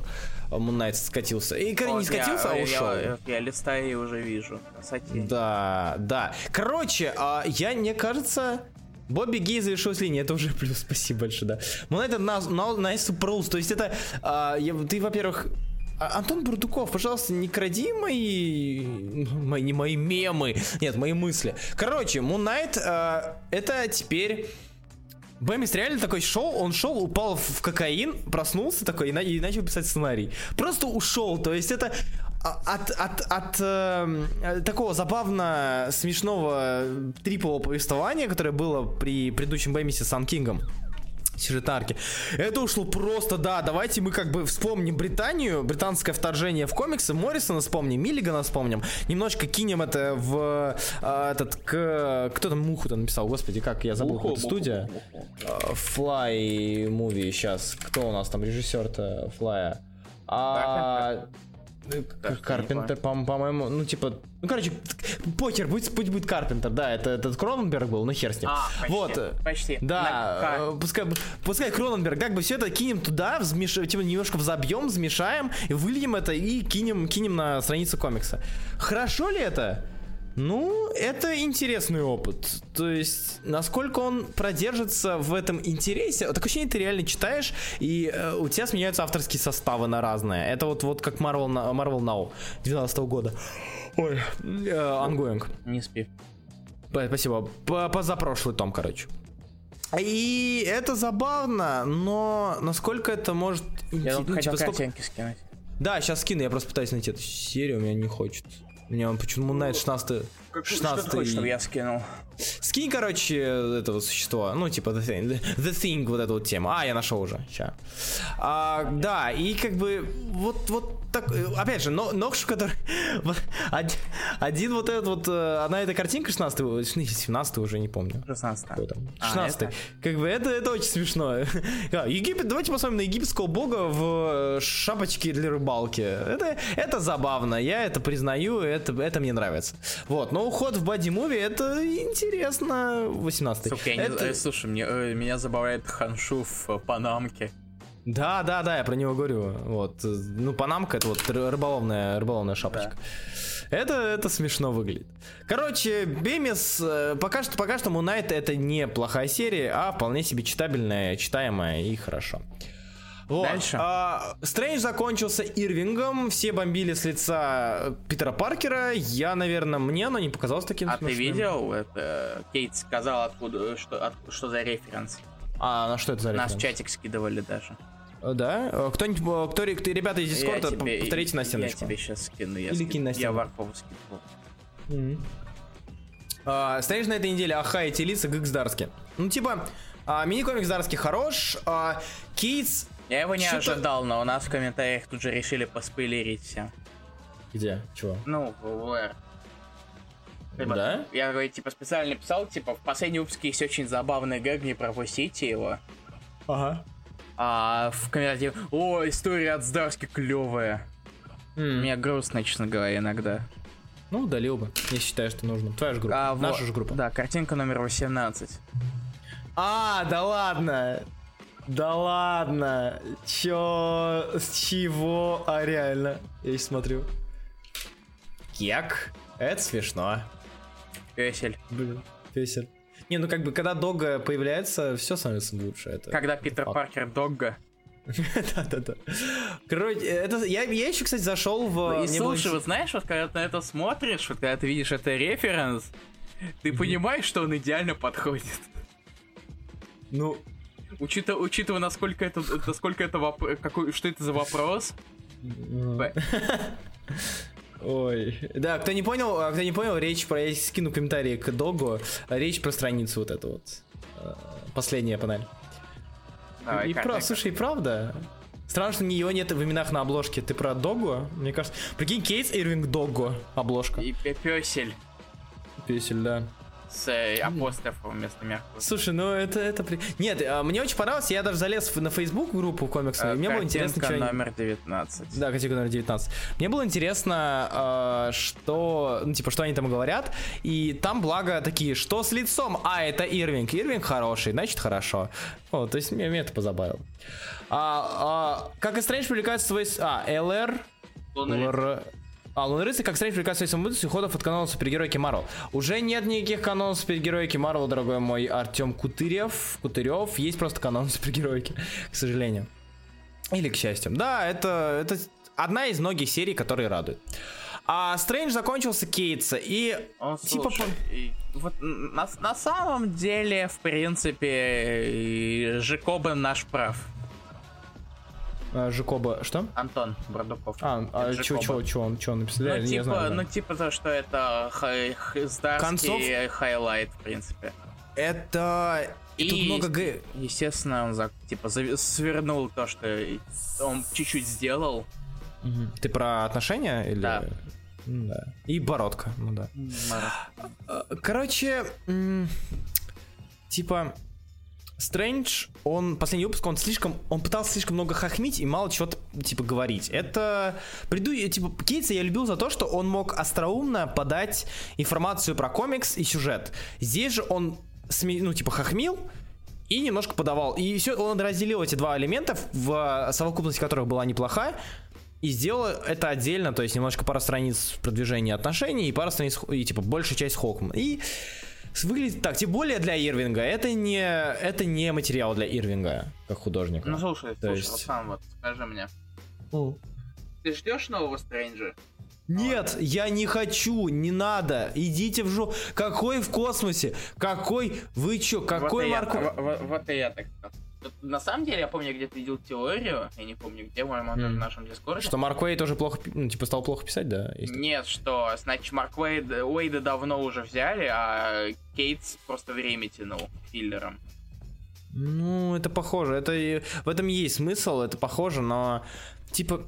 Moon Knight скатился. И, короче, не я- скатился, а я- ушел. Я, я листаю и уже вижу. Красоте. Да, да. Короче, а, я, мне кажется, Бобби Гей завершил с линии, это уже плюс, спасибо большое, да. Ну, это на, на, nice to prose, то есть это, а, я- ты, во-первых, а, Антон Бурдуков, пожалуйста, не кради мои, мои, не мои мемы, нет, мои мысли. Короче, Moon Knight, а, это теперь... Бэмис реально такой шел, он шел, упал в кокаин, проснулся такой и, на- и начал писать сценарий. Просто ушел, то есть это а, от, от, от э, такого забавно смешного трипового повествования, которое было при предыдущем Бэмисе с Сан Кингом, арке. Это ушло просто, да, давайте мы как бы вспомним Британию, британское вторжение в комиксы, Моррисона вспомним, Миллигана вспомним, немножко кинем это в э, этот, к, кто там муху-то написал, господи, как я забыл, какая студия. Э, Fly Movie сейчас. Кто у нас там режиссер-то Флая? А... Даже не Карпентер, по- по-моему, ну типа, ну короче, покер, будет, будет, будет Карпентер, да, это этот Кроненберг был, ну хер с ним. А, почти, вот, почти. да, На- э, пускай, пускай Кроненберг, как бы все это кинем туда, взмеш... типа немножко взобьем, замешаем, и выльем это и кинем, кинем на страницу комикса. Хорошо ли это? Ну, это интересный опыт. То есть, насколько он продержится в этом интересе. Такое ощущение, ты реально читаешь, и э, у тебя сменяются авторские составы на разные. Это вот, вот как Marvel, Marvel Now 2012 года. Ой, э, ongoing. Не спи. Спасибо. По- Позапрошлый том, короче. И это забавно, но насколько это может... Я ну, хотел типа, сколько- скинуть. Да, сейчас скину, я просто пытаюсь найти эту серию, у меня не хочет. Меня он почему на 16 Что 16 ты хочешь, чтобы я скинул? Скинь, короче, этого существа. Ну, типа The Thing. The, Thing, вот эту вот тему. А, я нашел уже. Ща. А, да, и как бы вот, вот так, опять же, но, нож, который... один, один вот этот вот, э, одна эта картинка 16 17 уже не помню. 16 Какой там? А, 16 это? Как бы это, это очень смешно. Да, Египет, давайте посмотрим на египетского бога в э, шапочке для рыбалки. Это, это забавно, я это признаю, это, это мне нравится. Вот, но уход в боди-муви это интересно. 18 Сука, я не- это... э, слушай, мне, э, меня забавляет Ханшу в э, Панамке. Да, да, да, я про него говорю. Вот, э, ну, панамка это вот ры- рыболовная, рыболовная шапочка. Это, это смешно выглядит. Короче, Бемис, пока что, пока что Knight это не плохая серия, а вполне себе читабельная, читаемая и хорошо. Вот. Дальше. А, Стрэндж закончился Ирвингом, все бомбили с лица Питера Паркера. Я, наверное, мне оно не показалось таким А ты смешным. видел? Это Кейт сказал, откуда, что, от- что за референс. А на что это за Нас в референс? чатик скидывали даже. Э, Да? Э, Кто-нибудь, э, кто, ре- кто- ребята из Дискорда, Я тебе- повторите на Я стеночку. тебе сейчас скину. Я, Или скину. кинь на я стену. Варфову скидывал. А, Стрэндж на этой неделе Аха и Телиса Гикс Дарски. Ну, типа, а, мини-комикс Дарски хорош, а, Кейтс... Я его не ожидал, но у нас в комментариях тут же решили поспойлерить все. Где? Чего? Ну, в. Ребят, Да? Я говорю, типа, специально писал, типа, в последнем выпуске есть очень забавный гэг, не пропустите его. Ага. А в комментариях, о, история от Здарски клевая. Мне грустно, честно говоря, иногда. Ну, удалил бы, если считаешь, что нужно. Твоя же группа. А, Наша вот, же группа. Да, картинка номер 18. А, да ладно. Да ладно. Чё? С чего? А, реально. Я сейчас смотрю. Кек. Это смешно. Весель. Блин, весель. Не, ну как бы, когда Дога появляется, все становится лучше. Это... Когда Питер факт. Паркер Догга. Да-да-да. Короче, это, я, я еще, кстати, зашел в... И мне было слушай, вот знаешь, вот когда ты на это смотришь, вот когда ты видишь это референс, ты понимаешь, что он идеально подходит. Ну, Учитывая, учитывая насколько это, насколько это воп- какой, что это за вопрос. Б. Ой. Да, кто не понял, а, кто не понял, речь про... Я скину комментарии к Догу. Речь про страницу вот эту вот. э, Последняя панель. Давай, и как- слушай, и правда. Странно, что ее нет в именах на обложке. Ты про Догу? Мне кажется... Прикинь, Кейтс Ирвинг Догу обложка. И пе- пёсель Песель, да. С э, апострофом вместо мягкого. Слушай, ну это... это при- Нет, а, мне очень понравилось. Я даже залез на Facebook группу комиксную. и мне было интересно, Картинка что... номер 19. Да, категория номер 19. Мне было интересно, э, что, ну, типа, что они там говорят. И там, благо, такие, что с лицом? А, это Ирвинг. Ирвинг хороший, значит, хорошо. О, то есть, меня, меня это позабавило. А, а, как и Стрэндж привлекает свой... А, ЛР... ЛР... А, Лунный рыцарь, как Стрэндж привлекает своей самобытностью уходов от канала супергеройки Марвел. Уже нет никаких канонов супергеройки Марвел, дорогой мой Артем Кутырев. Кутырев. Есть просто канон супергеройки, к сожалению. Или к счастью. Да, это, это одна из многих серий, которые радуют. А Стрэндж закончился Кейтса, и Он, типа... слушай, и вот на, на самом деле, в принципе, Жекобен наш прав. А, Жакоба... Что? Антон Бардуков. А, а чё, чё, чё он, чё он написал? Я Ну, не типа, знаю, да. ну, типа то, что это хай, здарский Концов- хайлайт, в принципе. Это... И, Тут много г... естественно, он за- типа зави- свернул то, что он чуть-чуть сделал. Ты про отношения? Или... Да. Да. И бородка, ну да. М, Э, Короче, типа, Стрэндж, он, последний выпуск, он слишком, он пытался слишком много хохмить и мало чего-то, типа, говорить. Это, приду, типа, Кейтса я любил за то, что он мог остроумно подать информацию про комикс и сюжет. Здесь же он, сме- ну, типа, хохмил, и немножко подавал. И все, он разделил эти два элемента, в совокупности которых была неплохая, и сделал это отдельно, то есть немножко пара страниц продвижения отношений и пара страниц, и типа большая часть Хокмана. И выглядит так, тем более для Ирвинга. Это не, это не материал для Ирвинга, как художника. Ну слушай, То слушай, есть- Руслан, вот скажи мне. Ну. Ты ждешь нового Стрэнджа? Нет, я не хочу, не надо. Идите в жо... Какой в космосе? Какой? Вы чё? Какой вот я- Марко? во- во- Вот и я так сказал. На самом деле, я помню, где-то видел теорию, я не помню где, по-моему, М. в нашем дискорде. Что Марк Уэй тоже плохо, ну, типа, стал плохо писать, да? Если- Нет, что, значит, Марк Уэйд, Уэйда давно уже взяли, а Кейтс просто время тянул филлером. Ну, это похоже. Это в этом есть смысл, это похоже, но типа.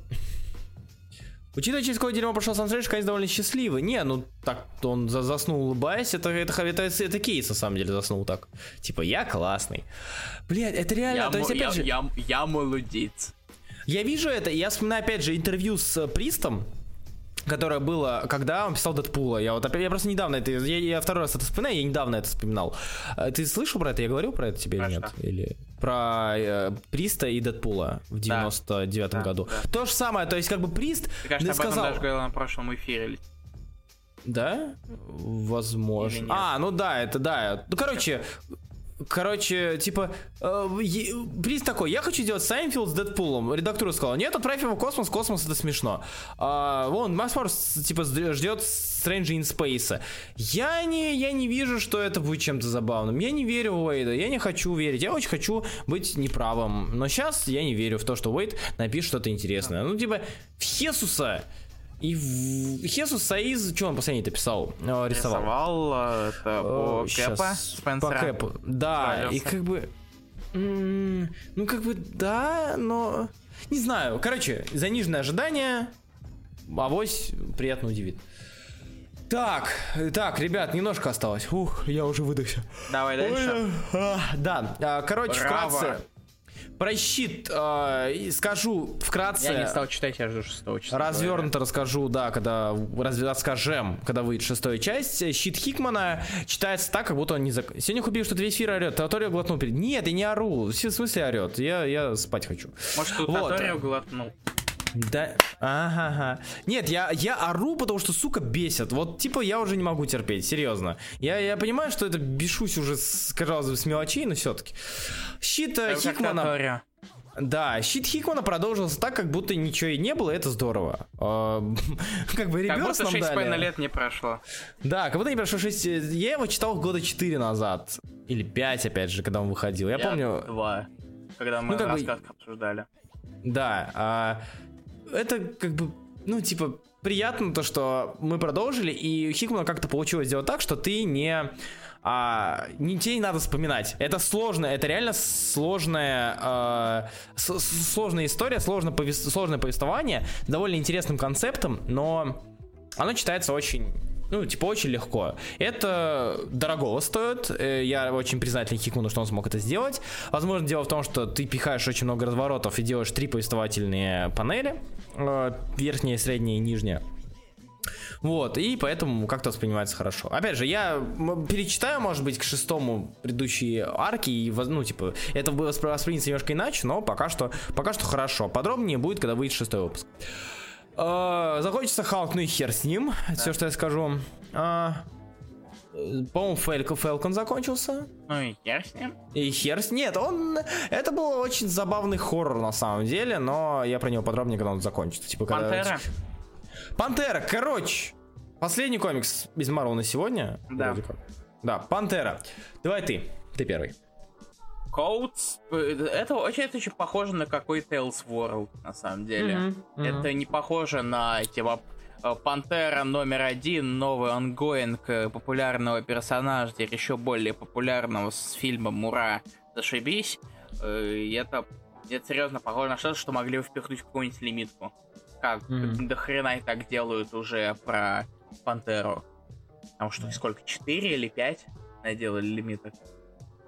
Учитывая, через какое дерьмо прошел Стрэндж, конечно, довольно счастливый. Не, ну так он за- заснул, улыбаясь, это, это, это, это, это Кейс, на самом деле, заснул так. Типа, я классный. Блять, это реально, Я, то есть, мо- я, опять же, я, я молодец. я вижу это, и я вспоминаю, опять же, интервью с э, Пристом, которое было, когда он писал Дэдпула. Я вот опять, я просто недавно это, я, я второй раз это вспоминаю, я недавно это вспоминал. А Ты слышал про это? Я говорил про это тебе или нет? что? Или про э, Приста и Дэдпула в 99-м Да, году. да. То же самое, то есть как бы Прист Ты, кажется, об этом сказал... даже говорил на прошлом эфире. Да? Возможно. А, ну да, это да. Ну, короче, Короче, типа, э, приз такой, я хочу сделать Seinfeld с Дэдпулом. Редактура сказала, нет, отправь его в космос, космос это смешно. А, вон, Макс Морс, типа, жд- ждет Strange in Space. Я не, я не вижу, что это будет чем-то забавным. Я не верю в Уэйда, я не хочу верить. Я очень хочу быть неправым. Но сейчас я не верю в то, что Уэйд напишет что-то интересное. Ну, типа, в Хесуса и в... Хесус Саиз, что он последний-то писал? Э, Рисовал. Рисовал э, это по Э, Кэпа щас, Спенсера. По Кэпу. Да, и как бы... Ну, как бы, да, но... Не знаю. Короче, заниженное ожидание. Авось приятно удивит. Так, так, ребят, немножко осталось. Ух, я уже выдохся. Давай дальше. Ой, а, Да, а, короче, Браво. вкратце. Про щит а, и скажу вкратце. Я не стал читать, я жду 6 числа. Развернуто расскажу, да, когда раз- расскажем, когда выйдет шестая часть. Щит Хикмана читается так, как будто он не зак... Сегодня купил, что весь эфир орет, Таторио глотнул перед... Нет, я не ору, в смысле орет, я, я спать хочу. Может, тут Вот. Таторио глотнул. Да, ага, ага. Нет, я, я ору, потому что, сука, бесит. Вот, типа, я уже не могу терпеть, серьезно. Я, я понимаю, что это бешусь уже, с, казалось бы, с мелочей, но все-таки. Щит э, Это как Хикмана... Да, щит Хикмана продолжился так, как будто ничего и не было, это здорово. А, Как бы Как реверс будто нам 6,5 дали. лет не прошло. Да, как будто не прошло 6... Я его читал года 4 назад. Или 5, опять же, когда он выходил. Я, помню... Два. Когда мы Ну, как бы- обсуждали. Да, а, это как бы, ну, типа, приятно то, что мы продолжили, и Хикмана как-то получилось сделать так, что ты не... А, не тебе не надо вспоминать. Это сложно, это реально сложная, а, сложная история, сложно повес- сложное повествование, довольно интересным концептом, но оно читается очень ну, типа, очень легко. Это дорогого стоит. Э, Я очень признателен Хикману, что он смог это сделать. Возможно, дело в том, что ты пихаешь очень много разворотов и делаешь три повествовательные панели. э, Верхняя, средняя и нижняя. Вот, и поэтому как-то воспринимается хорошо. Опять же, я перечитаю, может быть, к шестому предыдущие арки, и, ну, типа, это воспринято немножко иначе, но пока что, пока что хорошо. Подробнее будет, когда выйдет шестой выпуск. Э, Закончится Халк, ну и хер с ним, это все, что я скажу. А, По-моему, Фелькон, Фелкон закончился. Ну и хер с ним. И хер с... Нет, он... Это был очень забавный хоррор на самом деле, но я про него подробнее, когда он закончится. Типа, когда- Пантера. Пантера, короче. Последний комикс из Марвел на сегодня. Да. Да, Пантера. Давай ты. Ты первый. Коутс, э, это очень, это очень похоже на какой Elseworld, на самом деле. Мгм, мгм. Это не похоже на, типа, Пантера номер один, новый ongoing э, популярного персонажа, теперь еще более популярного с фильма «Мура, зашибись». Это, это серьезно похоже на что-то, что могли бы впихнуть в какую-нибудь лимитку. Как Мгм. до хрена и так делают уже про Пантеру. Потому что сколько, 4 или 5 наделали лимиток?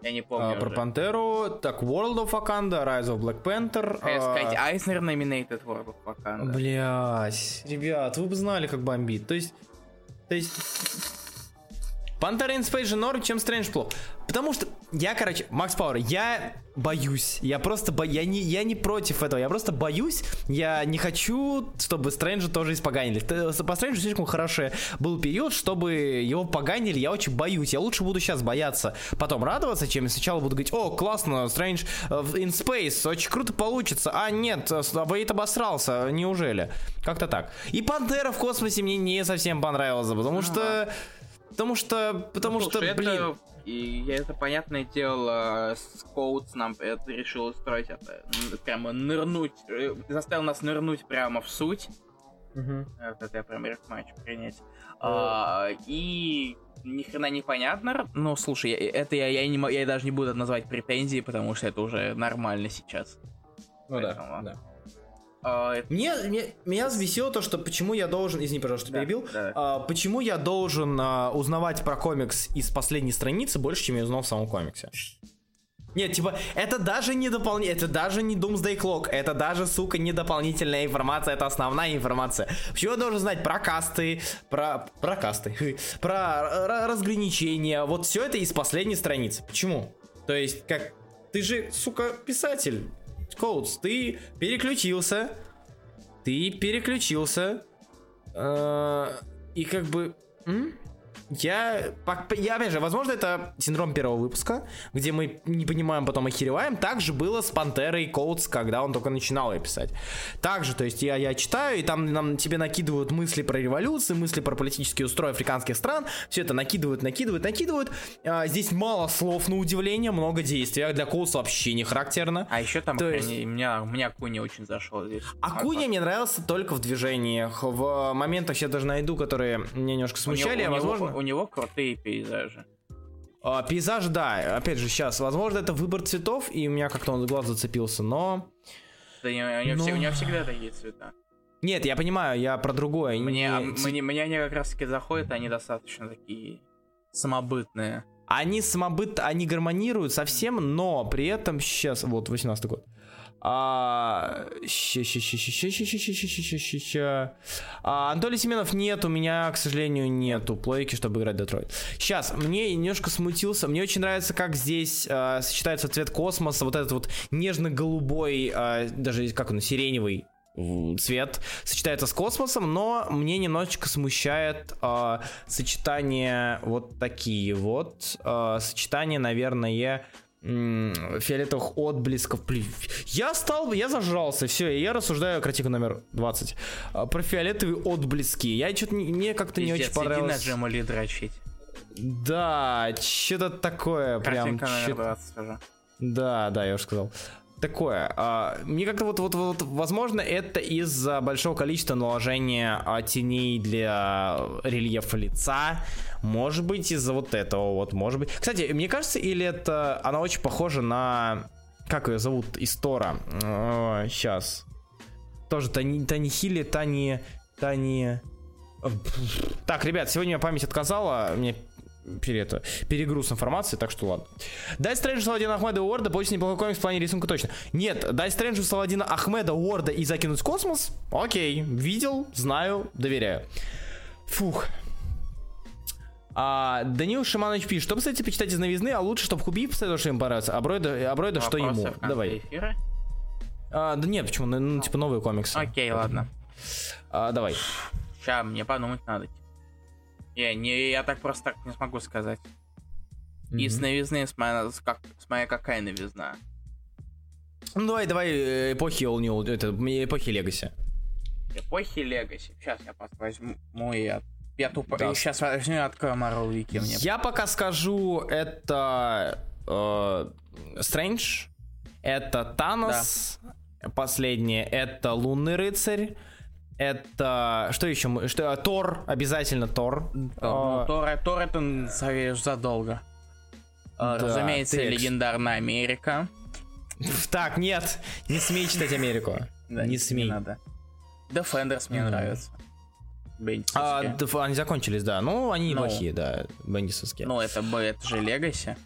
Я не помню. А, про уже. Пантеру. Так, World of Wakanda, Rise of Black Panther. Хотел сказать, а, Айснер номинейтед World of Wakanda. Блять, ребят, вы бы знали, как бомбит. То есть, то есть, Пантера же норм, чем Стрэндж плохо. Потому что я, короче, Макс Пауэр, я боюсь. Я просто бо... я, не, я не против этого. Я просто боюсь. Я не хочу, чтобы Стрэнджа тоже испоганили. Т- По Стрэнджу слишком хороший был период, чтобы его поганили. Я очень боюсь. Я лучше буду сейчас бояться, потом радоваться, чем сначала буду говорить, о, классно, Стрэндж э, в in Space, очень круто получится. А, нет, Вейт обосрался, неужели? Как-то так. И Пантера в космосе мне не совсем понравилась, потому что... Потому что, потому Ну, что, слушай, блин... это, и я это понятное дело, с Коутс нам это решил устроить это, прямо нырнуть, э, заставил нас нырнуть прямо в суть. Мгм. Вот это я прям матч принять. А, и ни хрена непонятно. Ну, слушай, я- это я, я, не, я даже не буду это назвать претензией, потому что это уже нормально сейчас. Ну да, Поэтому- да. А, Мне, мне- меня взбесило то, что почему я должен, извини, пожалуйста, что Да, перебил, да. А, почему я должен а, узнавать про комикс из последней страницы больше, чем я узнал в самом комиксе. Нет, типа, это даже не дополнение, это даже не Doomsday Clock, это даже, сука, не дополнительная информация, это основная информация. Почему я должен знать про касты, про, про касты, про разграничения, вот все это из последней страницы. Почему? То есть, как, ты же, сука, писатель, Коутс, ты переключился, ты переключился, э, и как бы... м? Я, я, опять же, возможно, это синдром первого выпуска, где мы не понимаем, потом охереваем. Так же было с Пантерой Коутс, когда он только начинал ее писать. Также, то есть я, я читаю, и там нам тебе накидывают мысли про революции, мысли про политический устрой африканских стран. Все это накидывают, накидывают, накидывают. А, здесь мало слов на удивление, много действий. А Для Коутса вообще не характерно. а еще там То есть- меня, мне Акуни очень зашел здесь. Акуня мне нравился только в движениях. В моментах я даже найду, которые меня немножко смущали, у а него- возможно... у него крутые пейзажи. А, пейзаж, да, опять же, сейчас, возможно, это выбор цветов, и у меня как-то он глаз зацепился, но... Да, у него, Но- все- у него всегда такие цвета. Нет, я понимаю, я про другое. Мне, а, Не- мне, мне они как раз таки заходят, они достаточно такие самобытные. Они самобыт, они гармонируют совсем, но при этом сейчас, вот, 18 год. А, Анатолий Семенов нет, у меня, к сожалению, нету плейки, чтобы играть Детройт. Сейчас, мне немножко смутился. Мне очень нравится, как здесь а, сочетается цвет космоса, вот этот вот нежно-голубой, а, даже как он, сиреневый цвет сочетается с космосом, но мне немножечко смущает э, сочетание вот такие вот э, сочетание, наверное, фиолетовых отблесков. Блин, Я стал, я зажрался, все, я рассуждаю критику номер 20. А, Про фиолетовые отблески. Я что-то мне как-то не очень Пиздец, иди на понравилось. Дрочить. Да, что-то такое прям. Картинка номер чё- 20 уже. Да, да, я уже сказал. Такое. а, мне как-то вот, вот, вот, возможно, это из-за большого количества наложения а, теней для рельефа лица. Может быть, из-за вот этого вот, может быть. Кстати, мне кажется, или это она очень похожа на... Как ее зовут? Из Тора. сейчас. Тоже Тани, Тани Хилли, Тани... Тани... Так, ребят, сегодня память отказала. Мне пере- это, перегруз информации, так что ладно. Дай Стрэнджу Саладина Ахмеда Уорда, очень неплохой комикс в плане рисунка точно. Нет, дай Стрэнджу Саладина Ахмеда Уорда и закинуть в космос? Окей, видел, знаю, доверяю. Фух. А, Данил Шиманович пишет, что, кстати, почитать из новизны, а лучше, чтобы Хубиев посоветовал, что им понравится, а Бройда, а Бройда что ему? Давай. эфира? А, да нет, почему? Ну, ну, типа новые комиксы. Окей, ладно. А, давай. Сейчас мне подумать надо. Я, не, я так просто так не смогу сказать. Из новизны, с моя, с как, с моя какая новизна? Ну давай, давай э, эпохи All New, это, эпохи Легаси. Эпохи Легаси. Сейчас я просто возьму и от... Я тупо... Да. Сейчас возьму и открою Marvel Wiki мне. Я пока скажу, это э, Стрэндж, это Танос, последнее, это Лунный рыцарь, это что еще? мы- Что а, Тор обязательно Тор. Тор, А, ну, Тор, Тор это совешь задолго. А, Да, Разумеется, текст. легендарная Америка. Так, нет, не смей читать Америку. Да, не смей. надо. Defenders мне нравится. А, они закончились, да. Ну, они Ну. неплохие, да, бендисовские. Ну, это, это же Легаси.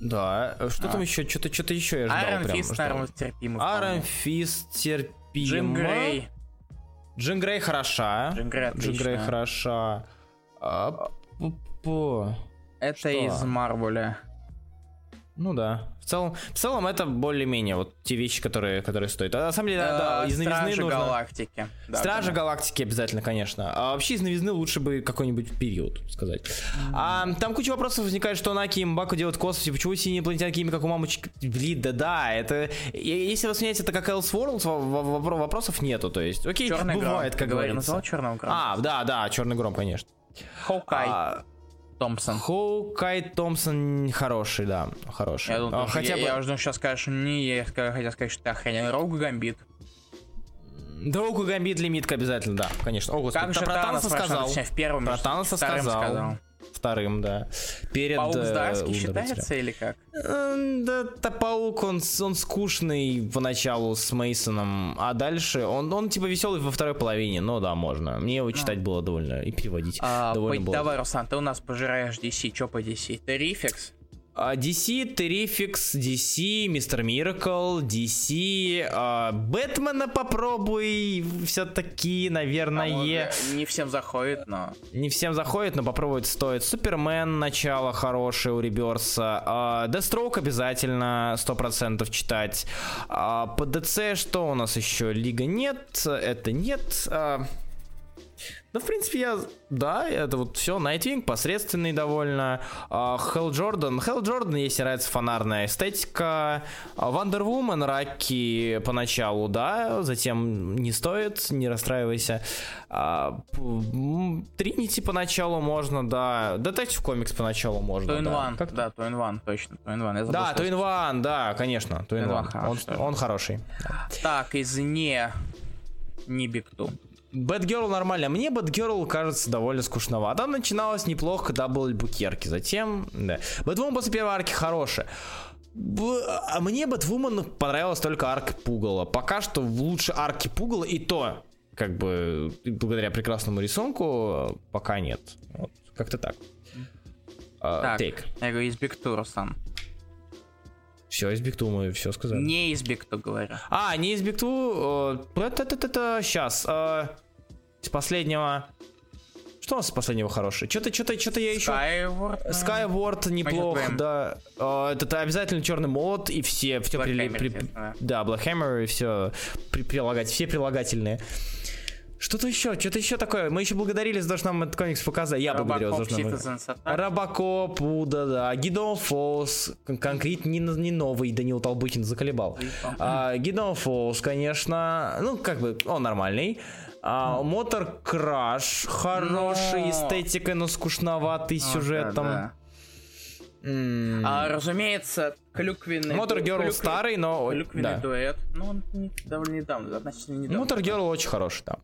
Да. Что А. там еще? Что-то, что-то еще я ждал Айрон прям. Что- наверное. Айрон вполне. Фист терпимо. Джим Грей. Джин Грей хороша. Джин Грей Джин Грей хороша. А, п- п- Это Что? из Марвеля. Ну да. В целом, в целом это более-менее вот те вещи, которые, которые стоят. А на самом деле, да, Э, из новизны Стражи нужно... Галактики. Да, Стражи да. Галактики обязательно, конечно. А вообще из новизны лучше бы какой-нибудь период сказать. А, там куча вопросов возникает, что Наки и Мбаку делают в космосе, почему синие инопланетяне такими, как у мамочек? Блин, да-да, это... и- Если воспринять это как Elseworlds, во- во- во- вопросов нету, то есть, окей, Черный бывает, гром. как говорится. назвал черным громом. А, да, да, Черный Гром, конечно. Хоукай А, Томпсон. Хоукай Томпсон хороший, да, хороший. Я, думаю, А, хотя я, бы... я уже сейчас скажешь, не, я хотел сказать, что ты охренел. Роуг Гамбит. Дорогу Гамбит лимитка обязательно, да, конечно. О, господи, Как же про Танос Таноса сказал. В первом, Про Таноса вторым сказал. Вторым, да. Перед Паук э, Лунным рыцарем. считается или как? Э, Да, та паук, он, с- он скучный поначалу с Мейсоном, а дальше он, он типа веселый во второй половине. Ну да, можно. Мне его читать было довольно и переводить А, довольно по- было. давай, Руслан, ты у нас пожираешь DC. Чё по DC? Терификс? А, DC, Terrifix, DC, Мистер Миракл, DC, а, Бэтмена попробуй все-таки, наверное. По-моему, Не всем заходит, но... Не всем заходит, но попробовать стоит. Супермен, начало хорошее у Реберса. А, Deathstroke обязательно 100% читать. А, по DC что у нас еще? Лига нет, это нет. Да, в принципе, я... Да, это вот все. Nightwing посредственный довольно. А, Hell Jordan. Hell Jordan, если нравится фонарная эстетика. А, Woman, Раки поначалу, да. Затем не стоит, не расстраивайся. А, Тринити поначалу можно, да. Детектив комикс поначалу можно, Two да. One. Как- Да, Two in One, точно. Two in One. Я забыл, Да, Two in One, да, конечно. Two in Two in One. One хороший Он, он хороший. Так, из не... Не Big Two. Бэтгерл нормально. Мне Бэтгерл кажется довольно скучновато. Она начиналась неплохо, когда был Букерки. Затем, да. Бэтвумен после первой арки хорошая. Б- А мне Бэтвумен понравилась только арка Пугала. Пока что лучше арки Пугала и то, как бы, благодаря прекрасному рисунку, пока нет. Вот, как-то так. А, Так, Тейк. я говорю, из Big Two, Руслан. Все, из Бигту мы все сказали. Не из Биг Ту, говорю. А, не из Бигту. Это, это, это, Из последнего. Что у нас последнего хорошего? Что-то, что-то, что-то я еще... Skyward. ну, Skyward неплох, да. А, Это обязательно черный молот и все, все Black Hammer, при- естественно. да, Black Hammer и все прилагать, все прилагательные. Что-то еще, что-то еще такое. Мы еще благодарили за то, что нам этот комикс показали. Я благодарю за то, что нам... Робокоп, да, да. Гидон Фолс, кон- конкрет не, не новый, Данил Толбухин заколебал. А, Гидон Фолс, конечно, ну, как бы, он нормальный. А, Мотор Краш, хороший Но- эстетикой, но скучноватый Вот, сюжетом. да. А, разумеется, клюквенный... Мотор Герл клюквен- старый, но... Клюквенный Да. дуэт. Ну, он довольно недавно, относительно недавно. Мотор Герл очень хороший, да.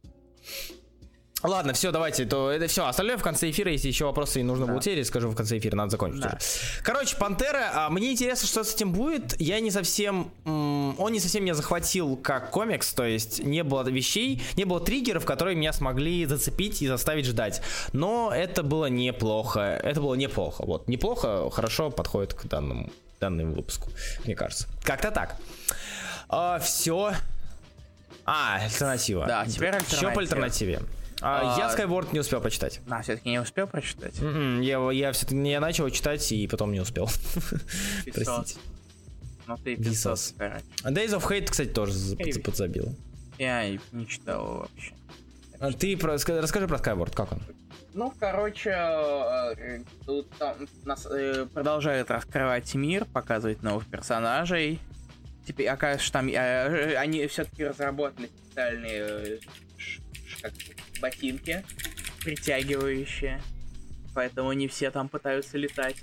Ладно, все, давайте, то это все. Остальное в конце эфира, если еще вопросы нужно Да. будет или скажу в конце эфира, надо закончить Да. уже. Короче, Пантера, а, мне интересно, что с этим будет. Я не совсем, он не совсем меня захватил как комикс, то есть не было вещей, не было триггеров, которые меня смогли зацепить и заставить ждать. Но это было неплохо, это было неплохо, вот неплохо, хорошо подходит к данному данному выпуску, мне кажется. Как-то так. все. А, альтернатива. Да, теперь Еще по альтернатива. альтернативе. А, А, я Skyward не успел прочитать. А, все-таки не успел прочитать? М-м, Я, я все-таки я начал читать и потом не успел. Простите. Ну ты Висос. Days of Hate, кстати, тоже подзабил. Я не читал вообще. А Ты про- ска- расскажи про Skyward, как он? Ну, короче, э, тут там нас э, продолжают раскрывать мир, показывать новых персонажей. Теперь оказывается, что там э, они все-таки разработали специальные э, как ботинки, притягивающие. Поэтому не все там пытаются летать.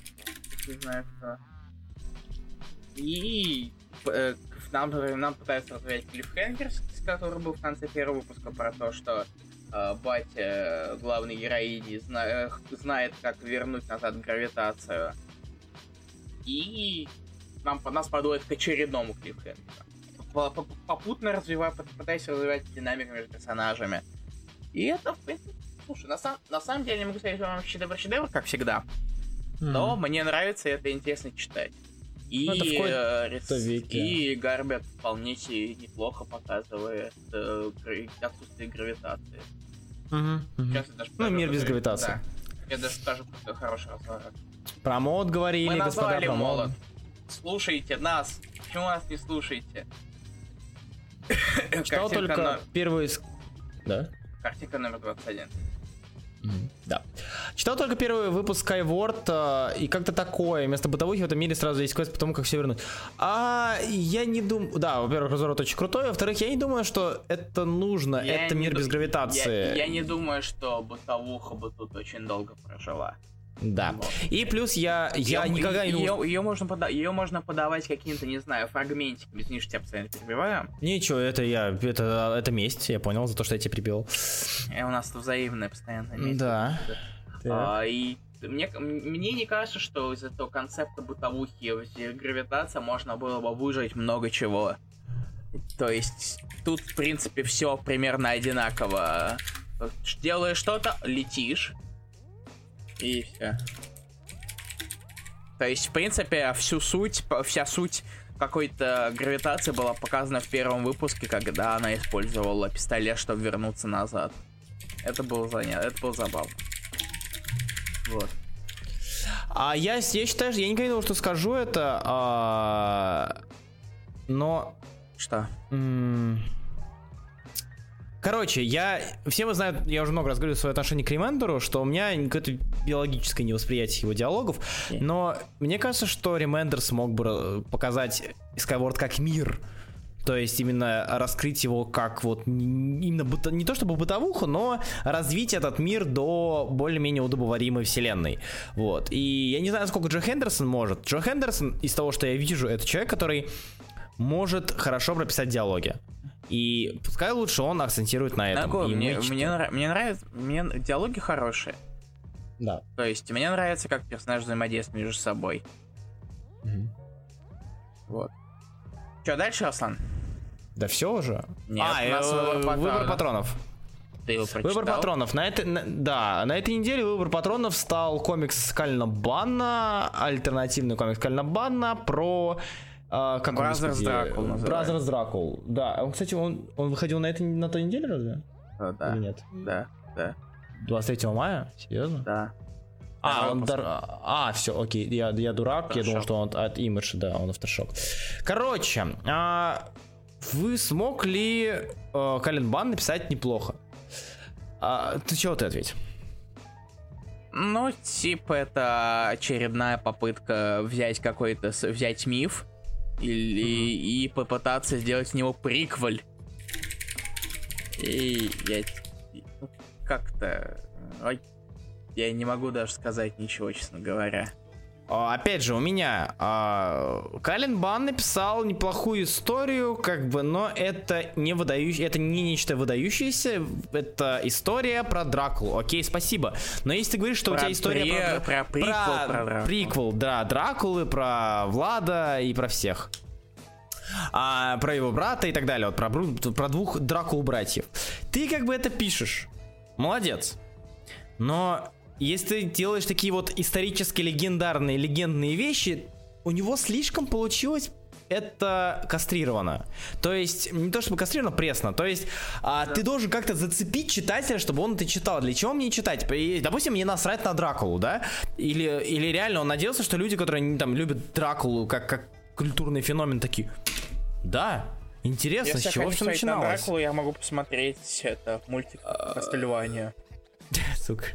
Не знаю кто. И э, нам, нам пытаются развивать клиффхенгер, с- который был в конце первого выпуска про то, что э, батя э, главной героини зна- э, знает, как вернуть назад гравитацию. И нам, нас подводят к очередному клиффхенгеру. По- по- Попутно развивая, пы- пытаясь развивать динамику между персонажами. И это, в принципе, слушай, на, сам- на самом деле не могу сказать, что вам шедевр-шедевр, как всегда. Но мне нравится, и это интересно читать. И, Ну, э, и Гарбет вполне себе неплохо показывает э, отсутствие гравитации. Я даже Ну, мир без гравитации. Да. Я даже скажу, какой хороший разворот. Про мод говорили, Мы господа, про молот. Слушайте нас. Почему нас не слушаете? Читал только но- первый... ск- Да? Картинка номер 21. Мгм, Да. Читал только первый выпуск Skyward, э, и как-то такое. Вместо бытовухи в этом мире сразу есть квест по тому, как все вернуть. А я не думаю... Да, во-первых, разворот очень крутой. Во-вторых, я не думаю, что это нужно. Я это мир ду- без гравитации. Я, я не думаю, что бытовуха бы тут очень долго прожила. Да. И плюс я, я Её- никогда не... ее, ее можно пода- ее можно подавать каким-то, не знаю, фрагментиками. Извини, что тебя постоянно перебиваю. Ничего, это я... Это, это месть, я понял, за то, что я тебя прибил. Э, У нас тут взаимное постоянно. месть. Да. А, и мне, мне не кажется, что из этого концепта бытовухи гравитация можно было бы выжить много чего. То есть тут, в принципе, все примерно одинаково. Вот Делаешь что-то, летишь. И все. То есть, в принципе, всю суть, вся суть какой-то гравитации была показана в первом выпуске, когда она использовала пистолет, чтобы вернуться назад. Это было занятно, это было забавно. Вот. А я, я считаю, что я никогда не думал, что скажу это, а, но Что? М. Короче, я... Все вы знают, я уже много раз говорил свое отношение к Ремендеру, что у меня какое-то биологическое невосприятие его диалогов, но мне кажется, что Ремендер смог бы показать Skyward как мир. То есть именно раскрыть его как вот именно быто- не то чтобы бытовуху, но развить этот мир до более-менее удобоваримой вселенной. Вот. И я не знаю, сколько Джо Хендерсон может. Джо Хендерсон, из того, что я вижу, это человек, который может хорошо прописать диалоги. И пускай лучше он акцентирует на этом. Мы мне, мне, нра- мне нравится, мне диалоги хорошие. Да. То есть мне нравится, как персонаж взаимодействует между собой. Мгм. Вот. Что дальше, Аслан? Да все уже? Нет, а, у нас э, выбор патронов. выбор патронов. Ты его прочитал? Выбор патронов. На этой, на- да, на этой неделе выбор патронов стал комикс Кальна Банна, альтернативный комикс Кальна Банна про... э, как Brothers Dracul. Brothers Dracul, да. Он, кстати, он, он выходил на, этой, на той неделе разве? Э, Да, Или нет? да, да. 23 мая? Серьезно? Да. А, он дар... А, все, окей, я, я дурак, я думал, Aftershock. что он от Image, да, он Aftershock. Короче, а, вы смогли э, Каленбан написать неплохо. А, ты чего ты ответь? Ну, типа, это очередная попытка взять какой-то, взять миф или, и попытаться сделать с него приквель. И я ну, как-то... ой, я не могу даже сказать ничего, честно говоря. А, Опять же, у меня а, Кален Бан написал неплохую историю, как бы, но это не выдающий, это не нечто выдающееся, это история про Дракулу. Окей, спасибо. Но если ты говоришь, что у Про тебя история пре- про, про приквел про Дракулу. приквел, да, Дракулы, про Влада и про всех. А, про его брата и так далее, вот про, про двух Дракул братьев. Ты как бы это пишешь. Молодец. Но если ты делаешь такие вот исторически легендарные, легендные вещи, у него слишком получилось это кастрировано. То есть, не то чтобы кастрировано, пресно. То есть, а, ты должен как-то зацепить читателя, чтобы он это читал. Для чего мне читать? И, допустим, мне насрать на Дракулу, да? Или, или реально он надеялся, что люди, которые там любят Дракулу как, как культурный феномен, такие, да, интересно, Если с чего все смотреть на начиналось? Дракулу, я могу посмотреть это мультик Кастельвания. Сука.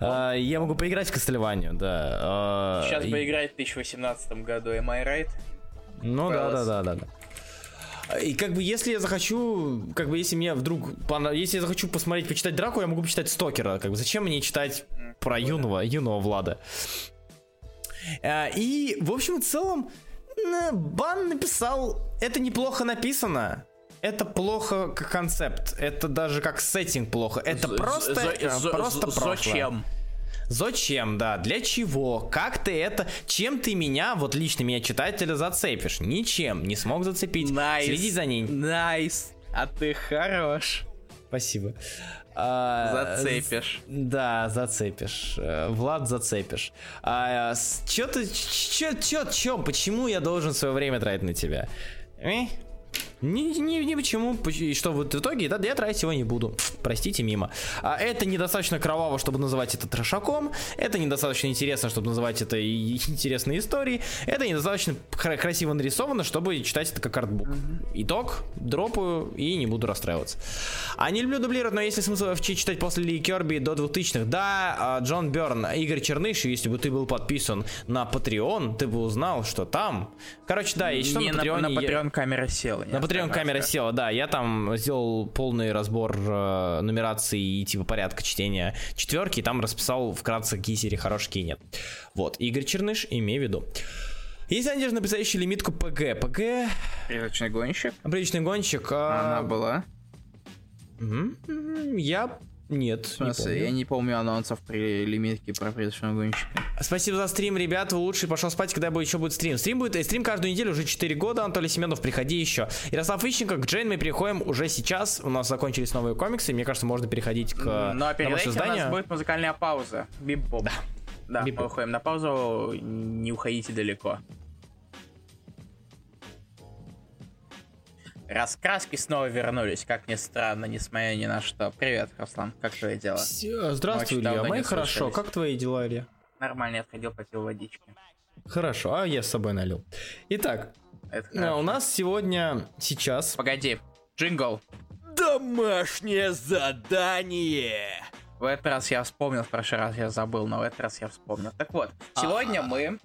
А, я могу поиграть в Кастельванию, да. А, Сейчас и- бы играть в 2018 году, am I right? Ну да, да, да, да, да. И как бы если я захочу, как бы если мне вдруг, если я захочу посмотреть, почитать Драку, я могу почитать Стокера. Как бы зачем мне читать про юного, юного Влада? А, И, в общем и целом, Бан написал, это неплохо написано. Это плохо как концепт. Это даже как сеттинг плохо. Это З- просто, з- э, з- просто з- прошлое. Зачем? Зачем, да, для чего, как ты это, чем ты меня, вот лично меня, читателя, зацепишь? Ничем, не смог зацепить. Nice. Следи за ней. Nice. А ты хорош. Спасибо. А, Зацепишь. Да, зацепишь. Э, Влад, зацепишь. А, чё ты, чё, чё, чё, почему я должен свое время тратить на тебя? Э? Ни, ни, ни почему. Поч- И что вот в итоге, да, я тратить его не буду. Простите, мимо. А это недостаточно кроваво, чтобы называть это трешаком. Это недостаточно интересно, чтобы называть это и интересной историей. Это недостаточно кра- красиво нарисовано, чтобы читать это как артбук. Итог, дропаю и не буду расстраиваться. А не люблю дублировать, но если смысл FG читать после Ли Керби до 2000-х, да, а, Джон Берн, Игорь Черныш, если бы ты был подписан на Patreon, ты бы узнал, что там. Короче, да, если что, Не, на на, Patreon на Patreon камера села. на Patreon камера села, да. Я там сделал полный разбор э, нумерации и типа порядка чтения четверки, и там расписал вкратце, какие серии хорошие, какие нет. Вот, Игорь Черныш, имей в виду. Есть надежда на предстоящую лимитку ПГ. ПГ, Призрачный гонщик. приличный гонщик. а, Она была. м, Я... Нет, не помню. я не помню анонсов при лимитке про призрачного гонщика. Спасибо за стрим, ребят. Вы лучший пошел спать, когда будет еще будет стрим. Стрим будет, э, стрим каждую неделю уже 4 года. Анатолий Семенов, приходи еще. Ярослав Ищенко, к Джейн мы переходим уже сейчас. У нас закончились новые комиксы. Мне кажется, можно переходить к Ну а перед этим у нас будет музыкальная пауза. Бип-боп. Да. Да, Бип-боп. мы уходим на паузу, не уходите далеко. Раскраски снова вернулись, как ни странно, несмотря ни на что. Привет, Руслан, как твои дела? Всё, Здравствуй, Илья. Мои хорошо. слышались. Как твои дела, Илья? Нормально, я отходил, попил водички. Хорошо, а я с собой налил. Итак, Это э, у нас сегодня, сейчас... Погоди, джингл. Домашнее задание. В этот раз я вспомнил, в прошлый раз я забыл, но в этот раз я вспомнил. Так вот, сегодня мы...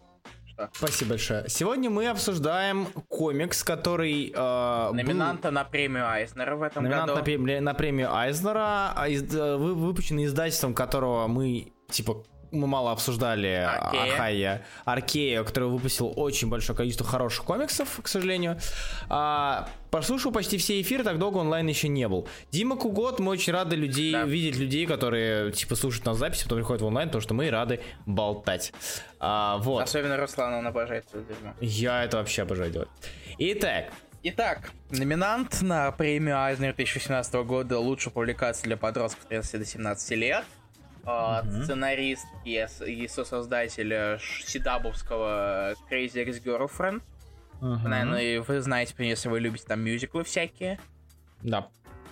Спасибо большое. Сегодня мы обсуждаем комикс, который... э, был- Номинанта на премию Айзнера в этом Номинант году. на, премию- на премию Айзнера, а из- э, вы- выпущенный издательством которого мы, типа, мы мало обсуждали Аркея. Аркея, который выпустил очень большое количество хороших комиксов, к сожалению. А, прослушал почти все эфиры, так долго онлайн еще не был. Дима Кугот, мы очень рады людей, Да. видеть людей, которые, типа, слушают нас записи, потом приходят в онлайн, потому что мы рады болтать. А, вот. Особенно Руслан, он обожает дерьмо. Я это вообще обожаю делать. Итак, Итак, номинант на премию Айзнер 2018 года лучшая публикация для подростков 13 до 17 лет. А, Сценарист и, и сосоздатель Сидабовского Crazy Ex-Girlfriend. мгм. Наверное, вы знаете, если вы любите там мюзиклы всякие. да.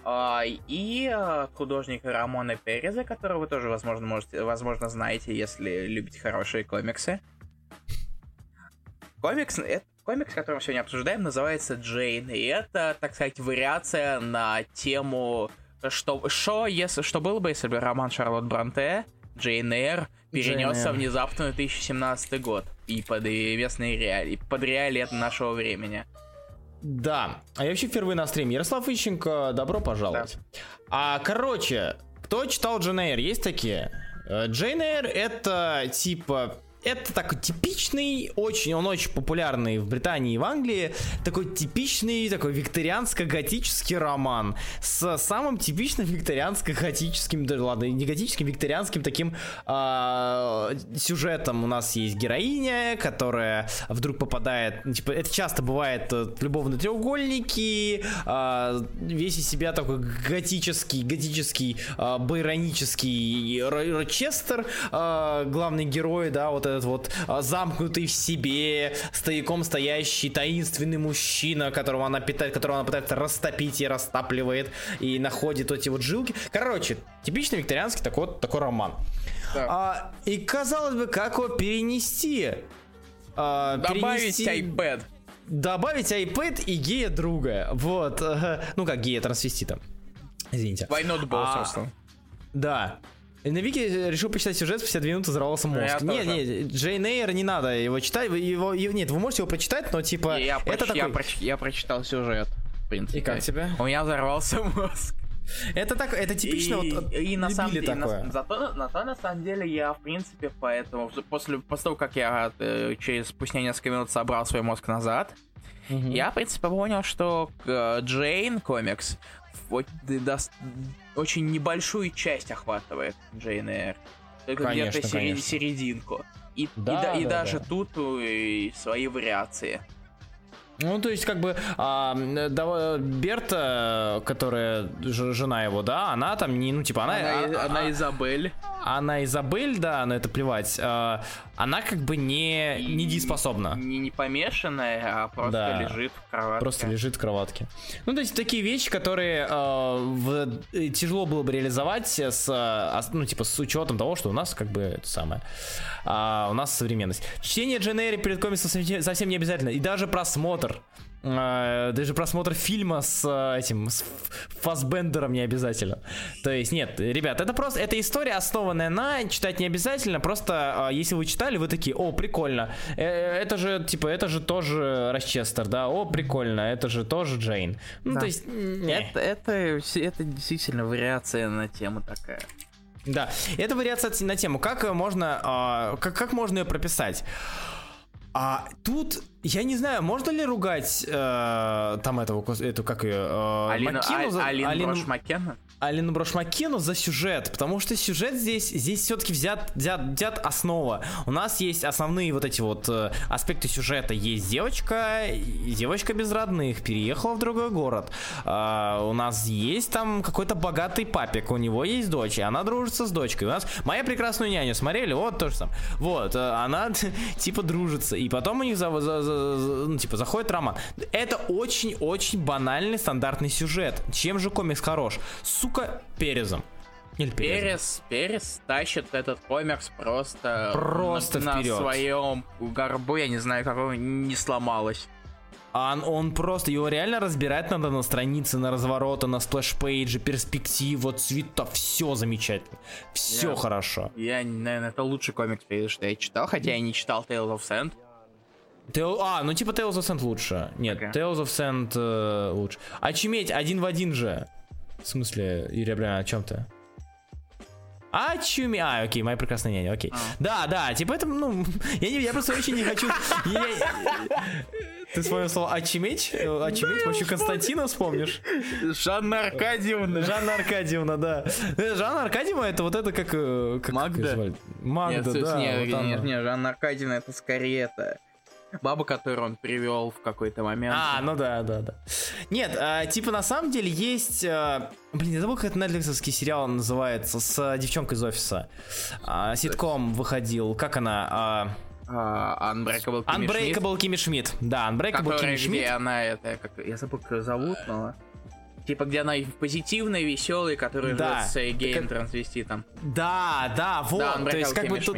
А, и а, художника Рамона Переза, которого вы тоже, возможно, можете, возможно, знаете, если любите хорошие комиксы. Комикс, это, комикс, который мы сегодня обсуждаем, называется Джейн, и это, так сказать, вариация на тему, что, что, если, что было бы, если бы роман Шарлотт Бранте, Джейн Эйр, перенесся внезапно в 2017 год и под местные реалии, под реалии нашего времени. Да. А я вообще впервые на стриме. Ярослав Ищенко, добро пожаловать. А, короче, кто читал Джейн Эйр? Есть такие? Э, Джейн Эйр это типа... Это такой типичный, очень, он очень популярный в Британии и в Англии, такой типичный, такой викторианско-готический роман с самым типичным викторианско-готическим, да ладно, не готическим, викторианским таким а, сюжетом. У нас есть героиня, которая вдруг попадает, ну, типа, это часто бывает э, в любовные треугольники, а, весь из себя такой готический, готический, а, байронический Ро- Рочестер, а, главный герой, да, вот этот вот а, замкнутый в себе, стояком стоящий таинственный мужчина, которого она питает, которого она пытается растопить и растапливает, и находит эти вот жилки. Короче, типичный викторианский такой такой роман. Да. А, и казалось бы, как его перенести? А, Добавить перенести- iPad. Добавить iPad и гея друга. Вот. Ну как гея трансвестита. Извините. Why not both, А, собственно. Да. И На Вики решил почитать сюжет, в 52 минуты взорвался мозг. Я Нет, тоже. нет, Джейн Эйр не надо его читать. вы Его, его- нет, вы можете его прочитать, но типа Я, это проч- я такой... проч- я прочитал сюжет. В принципе. И как тебе? У меня взорвался мозг. Это так, это типично и, вот и на самом деле, такое. на, зато, на то, на самом деле, я, в принципе, поэтому, после, после того, как я э, через спустя несколько минут собрал свой мозг назад, Мгм. я, в принципе, понял, что э, Джейн комикс очень небольшую часть охватывает Джейн Эйр. Только где-то серед- серединку. И, и Да, и да, даже да. тут э, свои вариации. Ну, то есть, как бы, а, да, Берта, которая жена его, да, она там не, ну, типа, она... а- а- Изабель. Она Изабель, да, на это плевать. а, она как бы не недееспособна. Не, не помешанная, а просто Да. лежит в кроватке. Просто лежит в кроватке. Ну, то есть такие вещи, которые э, в- э, тяжело было бы реализовать с, э, ну, типа, с учетом того, что у нас как бы это самое. а, у нас современность. Чтение Джейн Эйр перед комиксом совсем не обязательно. И даже просмотр. Э, даже просмотр фильма с э, этим с Ф- Фассбендером не обязательно. То есть, нет, ребят, это просто это история, основанная на читать не обязательно. Просто э, если вы читали, вы такие, о, прикольно. Э, это же, типа, это же тоже Рочестер, да, о, прикольно, это же тоже Джейн. Ну, Да. то есть, не. Это, это, это действительно вариация на тему такая. Да, это вариация на тему, как э, можно, а, как, как можно ее прописать. А тут, я не знаю, можно ли ругать э, там этого, эту, как ее, э, за- А- Алина Алину- Брош Маккена? Алину Брош Маккену за сюжет, потому что сюжет здесь, здесь все-таки взят, взят, взят основа. У нас есть основные вот эти вот э, аспекты сюжета. Есть девочка, девочка без родных, переехала в другой город. А, у нас есть там какой-то богатый папик, у него есть дочь, и она дружится с дочкой. У нас моя прекрасную няню смотрели, вот то же самое. Вот, э, она типа дружится, и потом у них за- за- за- за- ну, типа заходит роман. Это очень-очень банальный стандартный сюжет. Чем же комикс хорош? Сука, перезом. Или перезом. Перес, Перес тащит этот комикс просто, Просто на, на своем горбу, я не знаю, как он не сломалось. А Он, он просто, его реально разбирать надо на странице, на развороты, на splash page и, перспектива, цвета, все замечательно. Все Я- хорошо. Я, наверное, это лучший комикс, что я читал, хотя я не читал Tales of Sand. Tale- а, ну типа Tales of Sand лучше. Нет, Окей. Tales of Sand э, лучше. Очуметь один в один же. В смысле, Юрий Абрамян, о чем ты? Очуметь. А, окей, моя прекрасная няня, окей. А. Да, да, типа это, ну, я, не, я просто очень не хочу... Ты вспомнил слово очуметь? Очуметь, вообще Константина вспомнишь? Жанна Аркадьевна. Жанна Аркадьевна, да. Э, Жанна Аркадьевна это вот это как... э, как Магда? Магда, да. нет, нет, нет, Жанна Аркадьевна это скорее это баба, которую он привел в какой-то момент. А, ну да, да, да. Нет, а, типа на самом деле есть... а, блин, я забыл, как это нетфликсовский сериал называется, с а, девчонкой из офиса. А, ситком выходил, как она? А, А, Unbreakable Kimmy Schmidt, Unbreakable Кимми Шмидт. Да, Unbreakable которая, Кимми где она, это, как, я забыл, как ее зовут, но... Типа, где она позитивная, веселая, которая Да. живет с э, геем это- трансвеститом. Да, да, вот. Да, То есть, как бы Kimmy тут...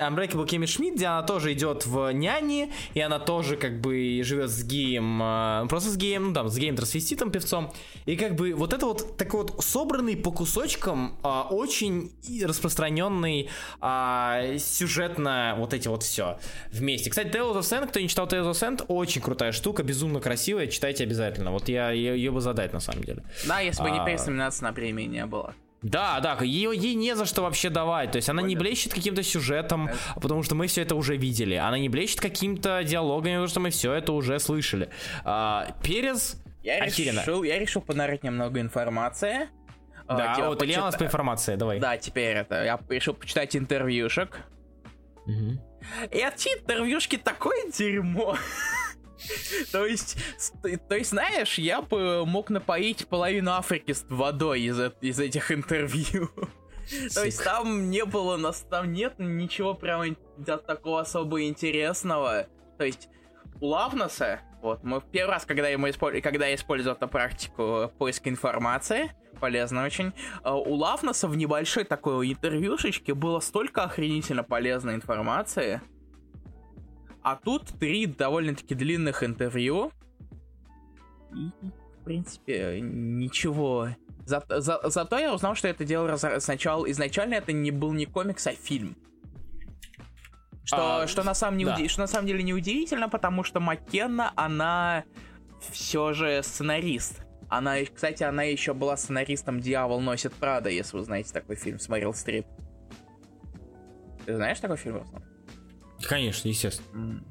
Unbreakable Kimmy Schmidt, где она тоже идет в няне, и она тоже как бы живет с геем, э, просто с геем, ну там, с геем трансвеститом, певцом. И как бы вот это вот такой вот собранный по кусочкам, а, очень распространенный а, сюжетно вот эти вот все вместе. Кстати, Tales of Sand, кто не читал Tales of Sand, очень крутая штука, безумно красивая, читайте обязательно. Вот я ее бы задать на самом деле. Да, если бы не А. переэкзаменация на премии не было. Да, да, ее ей не за что вообще давать. То есть она не Понял. блещет каким-то сюжетом, потому что мы все это уже видели. Она не блещет каким-то диалогами, потому что мы все это уже слышали. А, Перез Я охеренно. решил, я решил понарыть немного информации. А, Да, типа, вот Илья у нас по информации, давай. Да, теперь это. Я решил почитать интервьюшек. Мгм. И эти интервьюшки такое дерьмо. То есть, то есть, знаешь, я бы мог напоить половину Африки с водой из, э- из этих интервью. То есть там не было, нас там нет ничего прям ин- да, такого особо интересного. То есть у Лавнаса, вот, мы в первый раз, когда, ему использ- когда я использовал эту практику поиска информации, полезно очень, э, у Лавнаса в небольшой такой интервьюшечке было столько охренительно полезной информации. А тут три довольно-таки длинных интервью. И, в принципе, ничего. За- за- зато я узнал, что это дело раз- сначала... Изначально это не был не комикс, а фильм. Что, А, что, на самом не да. уди- что на самом деле неудивительно, потому что Маккенна, она все же сценарист. Она, кстати, она еще была сценаристом «Дьявол носит Прада», если вы знаете такой фильм, смотрел Стрип. Ты знаешь такой фильм, Руслан? Конечно, естественно.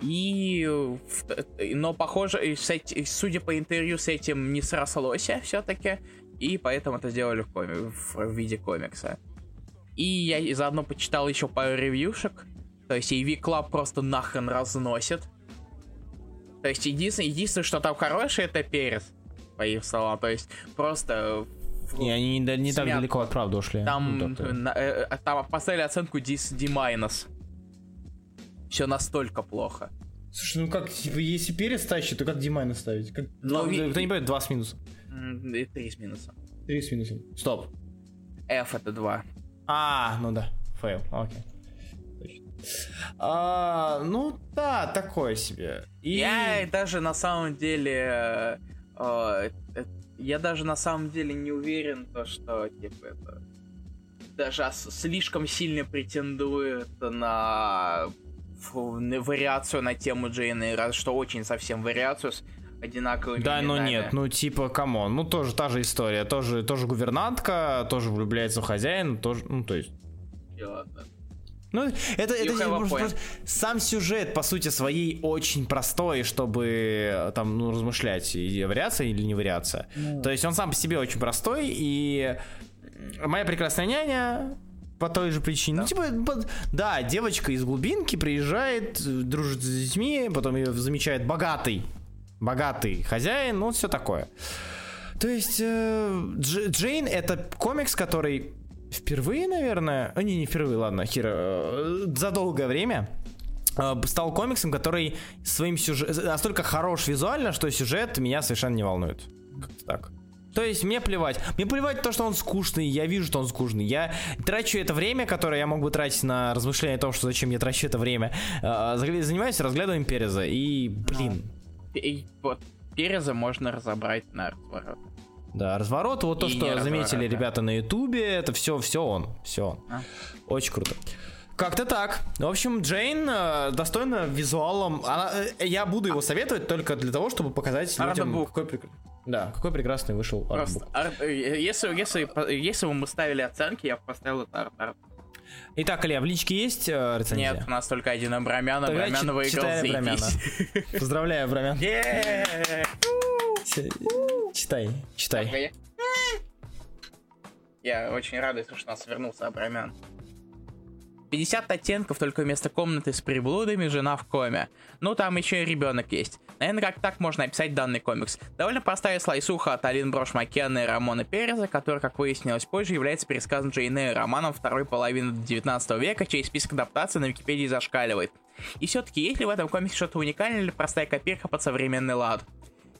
И, э, но похоже, судя по интервью с этим не срослось все-таки, и поэтому это сделали в, коми- в виде комикса. И я заодно почитал еще пару ревьюшек, то есть AV Club просто нахрен разносит. То есть единственное, единственное, что там хорошее, это перец, по их словам, то есть просто... Не, они не, не так Смят. далеко от правды ушли. там, Ну, на- э, э, там поставили оценку D, D-. Все настолько плохо. Слушай, ну как, типа, если перец тащит, то как Димайна ставить? Как, Ну, ви- Кто не понимает, два с минусом. И три с минусом. Три с минусом. Стоп. F это 2. А, ну да, fail, окей. Точно. А, ну да, такое себе. И... Я даже на самом деле... э, э, я даже на самом деле не уверен, то, что, типа, это... Даже слишком сильно претендует на вариацию на тему Джейн Эйра, что очень совсем вариацию с одинаковыми Да, но именами. нет, ну типа, come on, ну тоже та же история, тоже, тоже гувернантка, тоже влюбляется в хозяина, тоже, ну то есть... И ладно. Ну, это, это просто- сам сюжет, по сути, своей очень простой, чтобы э, там, ну, размышлять, и вариация или не вариация. То есть он сам по себе очень простой, и моя прекрасная няня по той же причине. Ну, типа, по- да, девочка из глубинки приезжает, э, дружит с детьми, потом ее замечает богатый, богатый хозяин, ну, все такое. То есть э, Дж- Джейн это комикс, который впервые, наверное, а не, не впервые, ладно, Хира, э, за долгое время стал комиксом, который своим сюжетом настолько хорош визуально, что сюжет меня совершенно не волнует. Как-то так. То есть мне плевать. Мне плевать то, что он скучный, я вижу, что он скучный. Я трачу это время, которое я мог бы тратить на размышление о том, что зачем я трачу это время. э, занимаюсь разглядыванием Переза. И, блин, И вот Переза можно разобрать на разворот. Да, разворот, вот то, что заметили разворот, да. ребята на Ютубе, это все, все он, все он. А. Очень круто. Как-то так. В общем, Джейн э, достойна визуалом. Она, э, я буду его советовать только для того, чтобы показать людям, Артбук. какой, прек- да, какой прекрасный вышел Просто, артбук. ар- э, если, если, если бы мы ставили оценки, я бы поставил это арт, арт. Итак, Илья, в личке есть э, рецензия? Нет, у нас только один Абрамян, Абрамян выиграл, Абрамяна. Поздравляю, Абрамян. Читай, читай. Я- Я очень радуюсь, что у нас вернулся Абрамян. 50 оттенков только вместо комнаты с приблудами, жена в коме. Ну, там еще и ребенок есть. Наверное, как так можно описать данный комикс. Довольно простая слайсуха от Алин Брош Маккена и Рамона Переза, который, как выяснилось позже, является пересказом Джейн романом второй половины 19 века, чей список адаптаций на Википедии зашкаливает. И все-таки, есть ли в этом комиксе что-то уникальное или простая копирка под современный лад?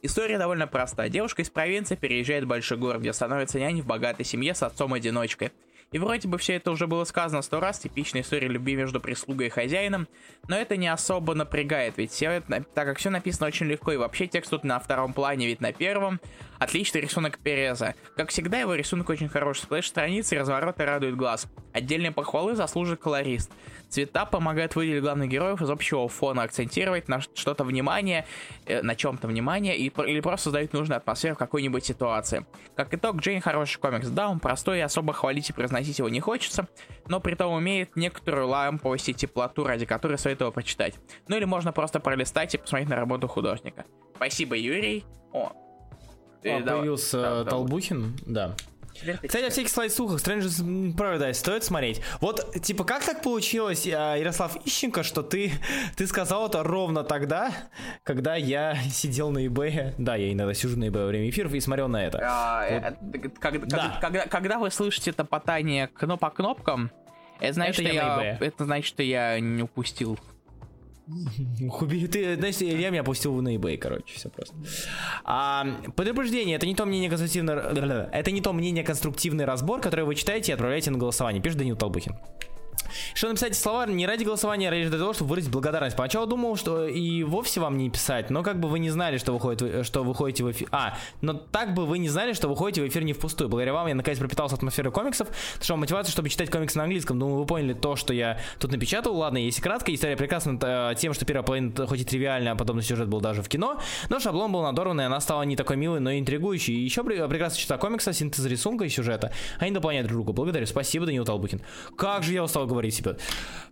История довольно проста. Девушка из провинции переезжает в большой город, где становится няней в богатой семье с отцом-одиночкой. И вроде бы все это уже было сказано сто раз, типичная история любви между прислугой и хозяином, но это не особо напрягает, ведь все так как все написано очень легко, и вообще текст тут на втором плане, ведь на первом отличный рисунок Переза. Как всегда, его рисунок очень хороший, сплэш-страницы развороты радуют глаз. Отдельные похвалы заслужит колорист. Цвета помогают выделить главных героев из общего фона, акцентировать на что-то внимание, э, на чем-то внимание, и, или просто создают нужную атмосферу в какой-нибудь ситуации. Как итог, Джейн хороший комикс. Да, он простой и особо хвалить и произносить его не хочется, но при том имеет некоторую ламповость и теплоту, ради которой стоит его почитать. Ну или можно просто пролистать и посмотреть на работу художника. Спасибо, Юрий. О, Давай. появился Да, да. Толбухин, да. Кстати, о всяких слайд-слухах, Strangers Paradise стоит смотреть. Вот, типа, как так получилось, а, Ярослав Ищенко, что ты, ты сказал это ровно тогда, когда я сидел на eBay. Да, я иногда сижу на eBay во время эфиров и смотрел на это. А, э, э, когда, Да. когда, когда вы слышите топотание по кнопкам, это значит, Это я я, это значит, что я не упустил. Ты, знаешь, я меня опустил на eBay, короче, все просто. А, предупреждение, это не то мнение конструктивный, это не то мнение конструктивный разбор, который вы читаете и отправляете на голосование, пишет Данил Толбухин. Что написать эти слова не ради голосования, а ради того, чтобы выразить благодарность. Поначалу думал, что и вовсе вам не писать, но как бы вы не знали, что, выходит, что выходите в эфир. А, но так бы вы не знали, что выходите в эфир не впустую. Благодаря вам я наконец пропитался атмосферой комиксов, нашел мотивацию, чтобы читать комиксы на английском. Думаю, вы поняли то, что я тут напечатал. Ладно, если кратко, история прекрасна э, тем, что первая половина хоть и тривиальная, а подобный сюжет был даже в кино, но шаблон был надорван, и она стала не такой милой, но и интригующей. И еще пре- прекрасно читать комикса, синтез рисунка и сюжета. Они дополняют друг друга. Благодарю. Спасибо, Данил Толбухин. Как же я устал говорить себе.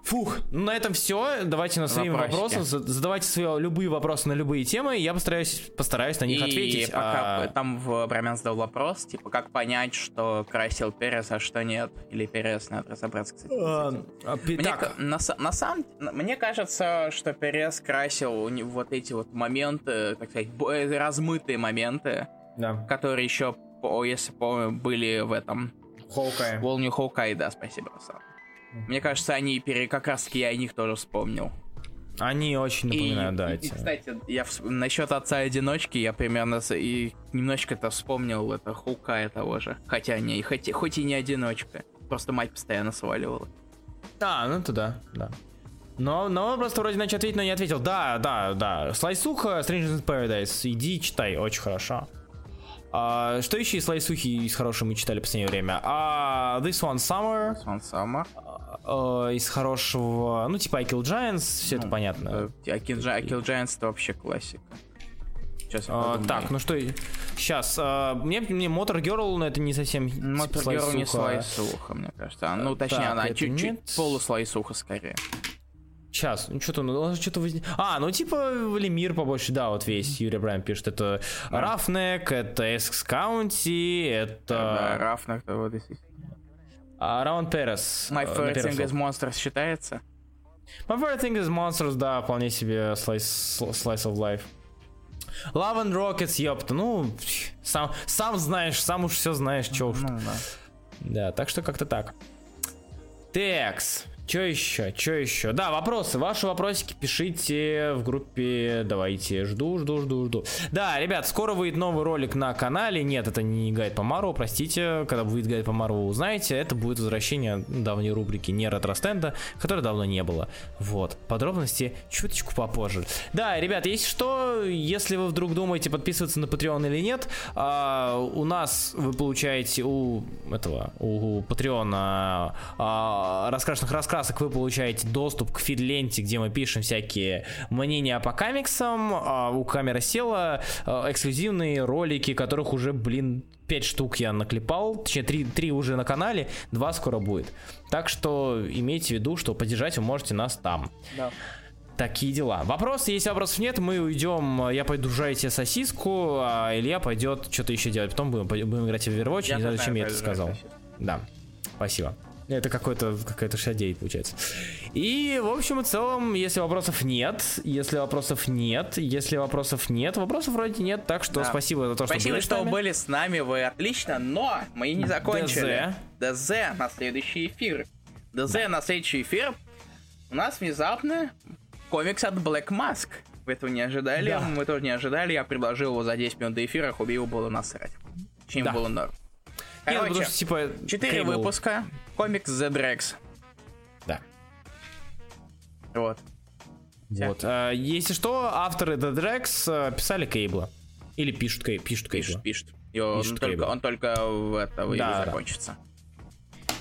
Фух, ну, на этом все. Давайте на Вопросики. вопросы. за- Задавайте свои любые вопросы на любые темы. Я постараюсь, постараюсь на них И ответить. пока А, там в Бромян задал вопрос, типа, как понять, что красил Перес, а что нет? Или Перес, надо разобраться, кстати. а, а, Мне, так, на, на самом мне кажется, что Перес красил вот эти вот моменты, так сказать, э, размытые моменты, да. которые еще, если помню, были в этом Хоукай. Волню Хоукай, да, спасибо, Руслан. Мне кажется, они пере... как раз таки я о них тоже вспомнил. Они очень напоминают, и, да, и, эти. и, кстати, я вс... насчет отца одиночки, я примерно с- и немножечко это вспомнил, это Хоукая того же. Хотя не, хоть, хоть и не одиночка. Просто мать постоянно сваливала. А, ну это да, да. Но, но просто вроде начал ответить, но не ответил. Да, да, да. Слайсуха, Strangers in Paradise. Иди читай, очень хорошо. А, что еще из слайсухи из хорошего мы читали в последнее время? А, This One Summer. Он сама. а, из хорошего, ну типа I Kill Giants, все это понятно. А Kill Gi- Kill Giants это вообще классика. Сейчас я А, так, ну что, сейчас, мне, мне Motor Girl, но это не совсем Мотор Герл не слайсуха. мне кажется. А, Ну, точнее, Так, она чуть-чуть полуслайсуха скорее. Сейчас, ну что-то, ну что-то возник... А, ну типа Лемир побольше, да, вот весь Юрий Брайан пишет. Это Рафнек, это Эскс Каунти, Да, это Рафнах, то вот здесь. А, Раунд Перес. My э, favorite thing is. Monsters считается? My favorite thing is Monsters, да, вполне себе slice, slice of life. Love and Rockets, ёпта, ну, сам, сам знаешь, сам уж все знаешь, чё уж. Ну, да. Да, так что как-то так. Текс. Что еще? Что еще? Да, вопросы. Ваши вопросики пишите в группе. Давайте. Жду, жду, жду, жду. Да, ребят, скоро выйдет новый ролик на канале. Нет, это не гайд по Мару, простите. Когда выйдет гайд по Мару, вы узнаете. Это будет возвращение давней рубрики не ретро-стенда, которой давно не было. Вот. Подробности чуточку попозже. Да, ребят, если что, если вы вдруг думаете подписываться на Patreon или нет, а, у нас вы получаете у этого, у Патреона а, раскрашенных раскрасок вы получаете доступ к фид-ленте, где мы пишем всякие мнения по комиксам. А у камеры села а, эксклюзивные ролики, которых уже, блин, 5 штук я наклепал, точнее 3, 3 уже на канале, 2 скоро будет. Так что имейте в виду, что поддержать вы можете нас там. Да. Такие дела. Вопросы, если вопросов нет, мы уйдем. Я пойду жарить себе сосиску, а Илья пойдет что-то еще делать. Потом будем, будем играть в Overwatch. Я не знаю, зачем я это сказал. сосиску. Да, спасибо. Это какой-то какая-то шадей получается. И, в общем и целом, если вопросов нет, если вопросов нет, если вопросов нет, вопросов вроде нет, так что Да. спасибо за то, что Спасибо, были с что нами. были с нами, вы отлично, но мы не закончили. ДЗ на следующий эфир. ДЗ на следующий эфир. У нас внезапно комикс от Black Mask. Вы этого не ожидали, Да. мы тоже не ожидали. Я предложил его за 10 минут до эфира, а Хубиеву было насрать. Чем Да. было норм. Ну, Короче, потому что, типа, 4 Кейбл- выпуска, комикс The Drex. Да. Вот. Вот. а, если что, авторы The Drex э, писали Кейбла. Или пишут, пишут Кейбла. Пишет, пишет. И он, Пишет только, он только в это Да, да.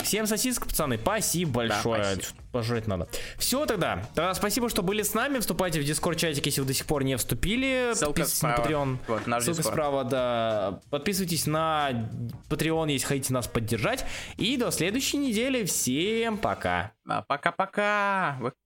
Всем сосиска, пацаны, спасибо большое. спасибо. Что-то Пожрать надо. Все тогда. Тогда спасибо, что были с нами. Вступайте в Discord чатик, если вы до сих пор не вступили. Ссылка Подписывайтесь на справа. Patreon. Вот, наш Ссылка Discord. справа, да. Подписывайтесь на Patreon, если хотите нас поддержать. И до следующей недели. Всем пока. Пока-пока. Вы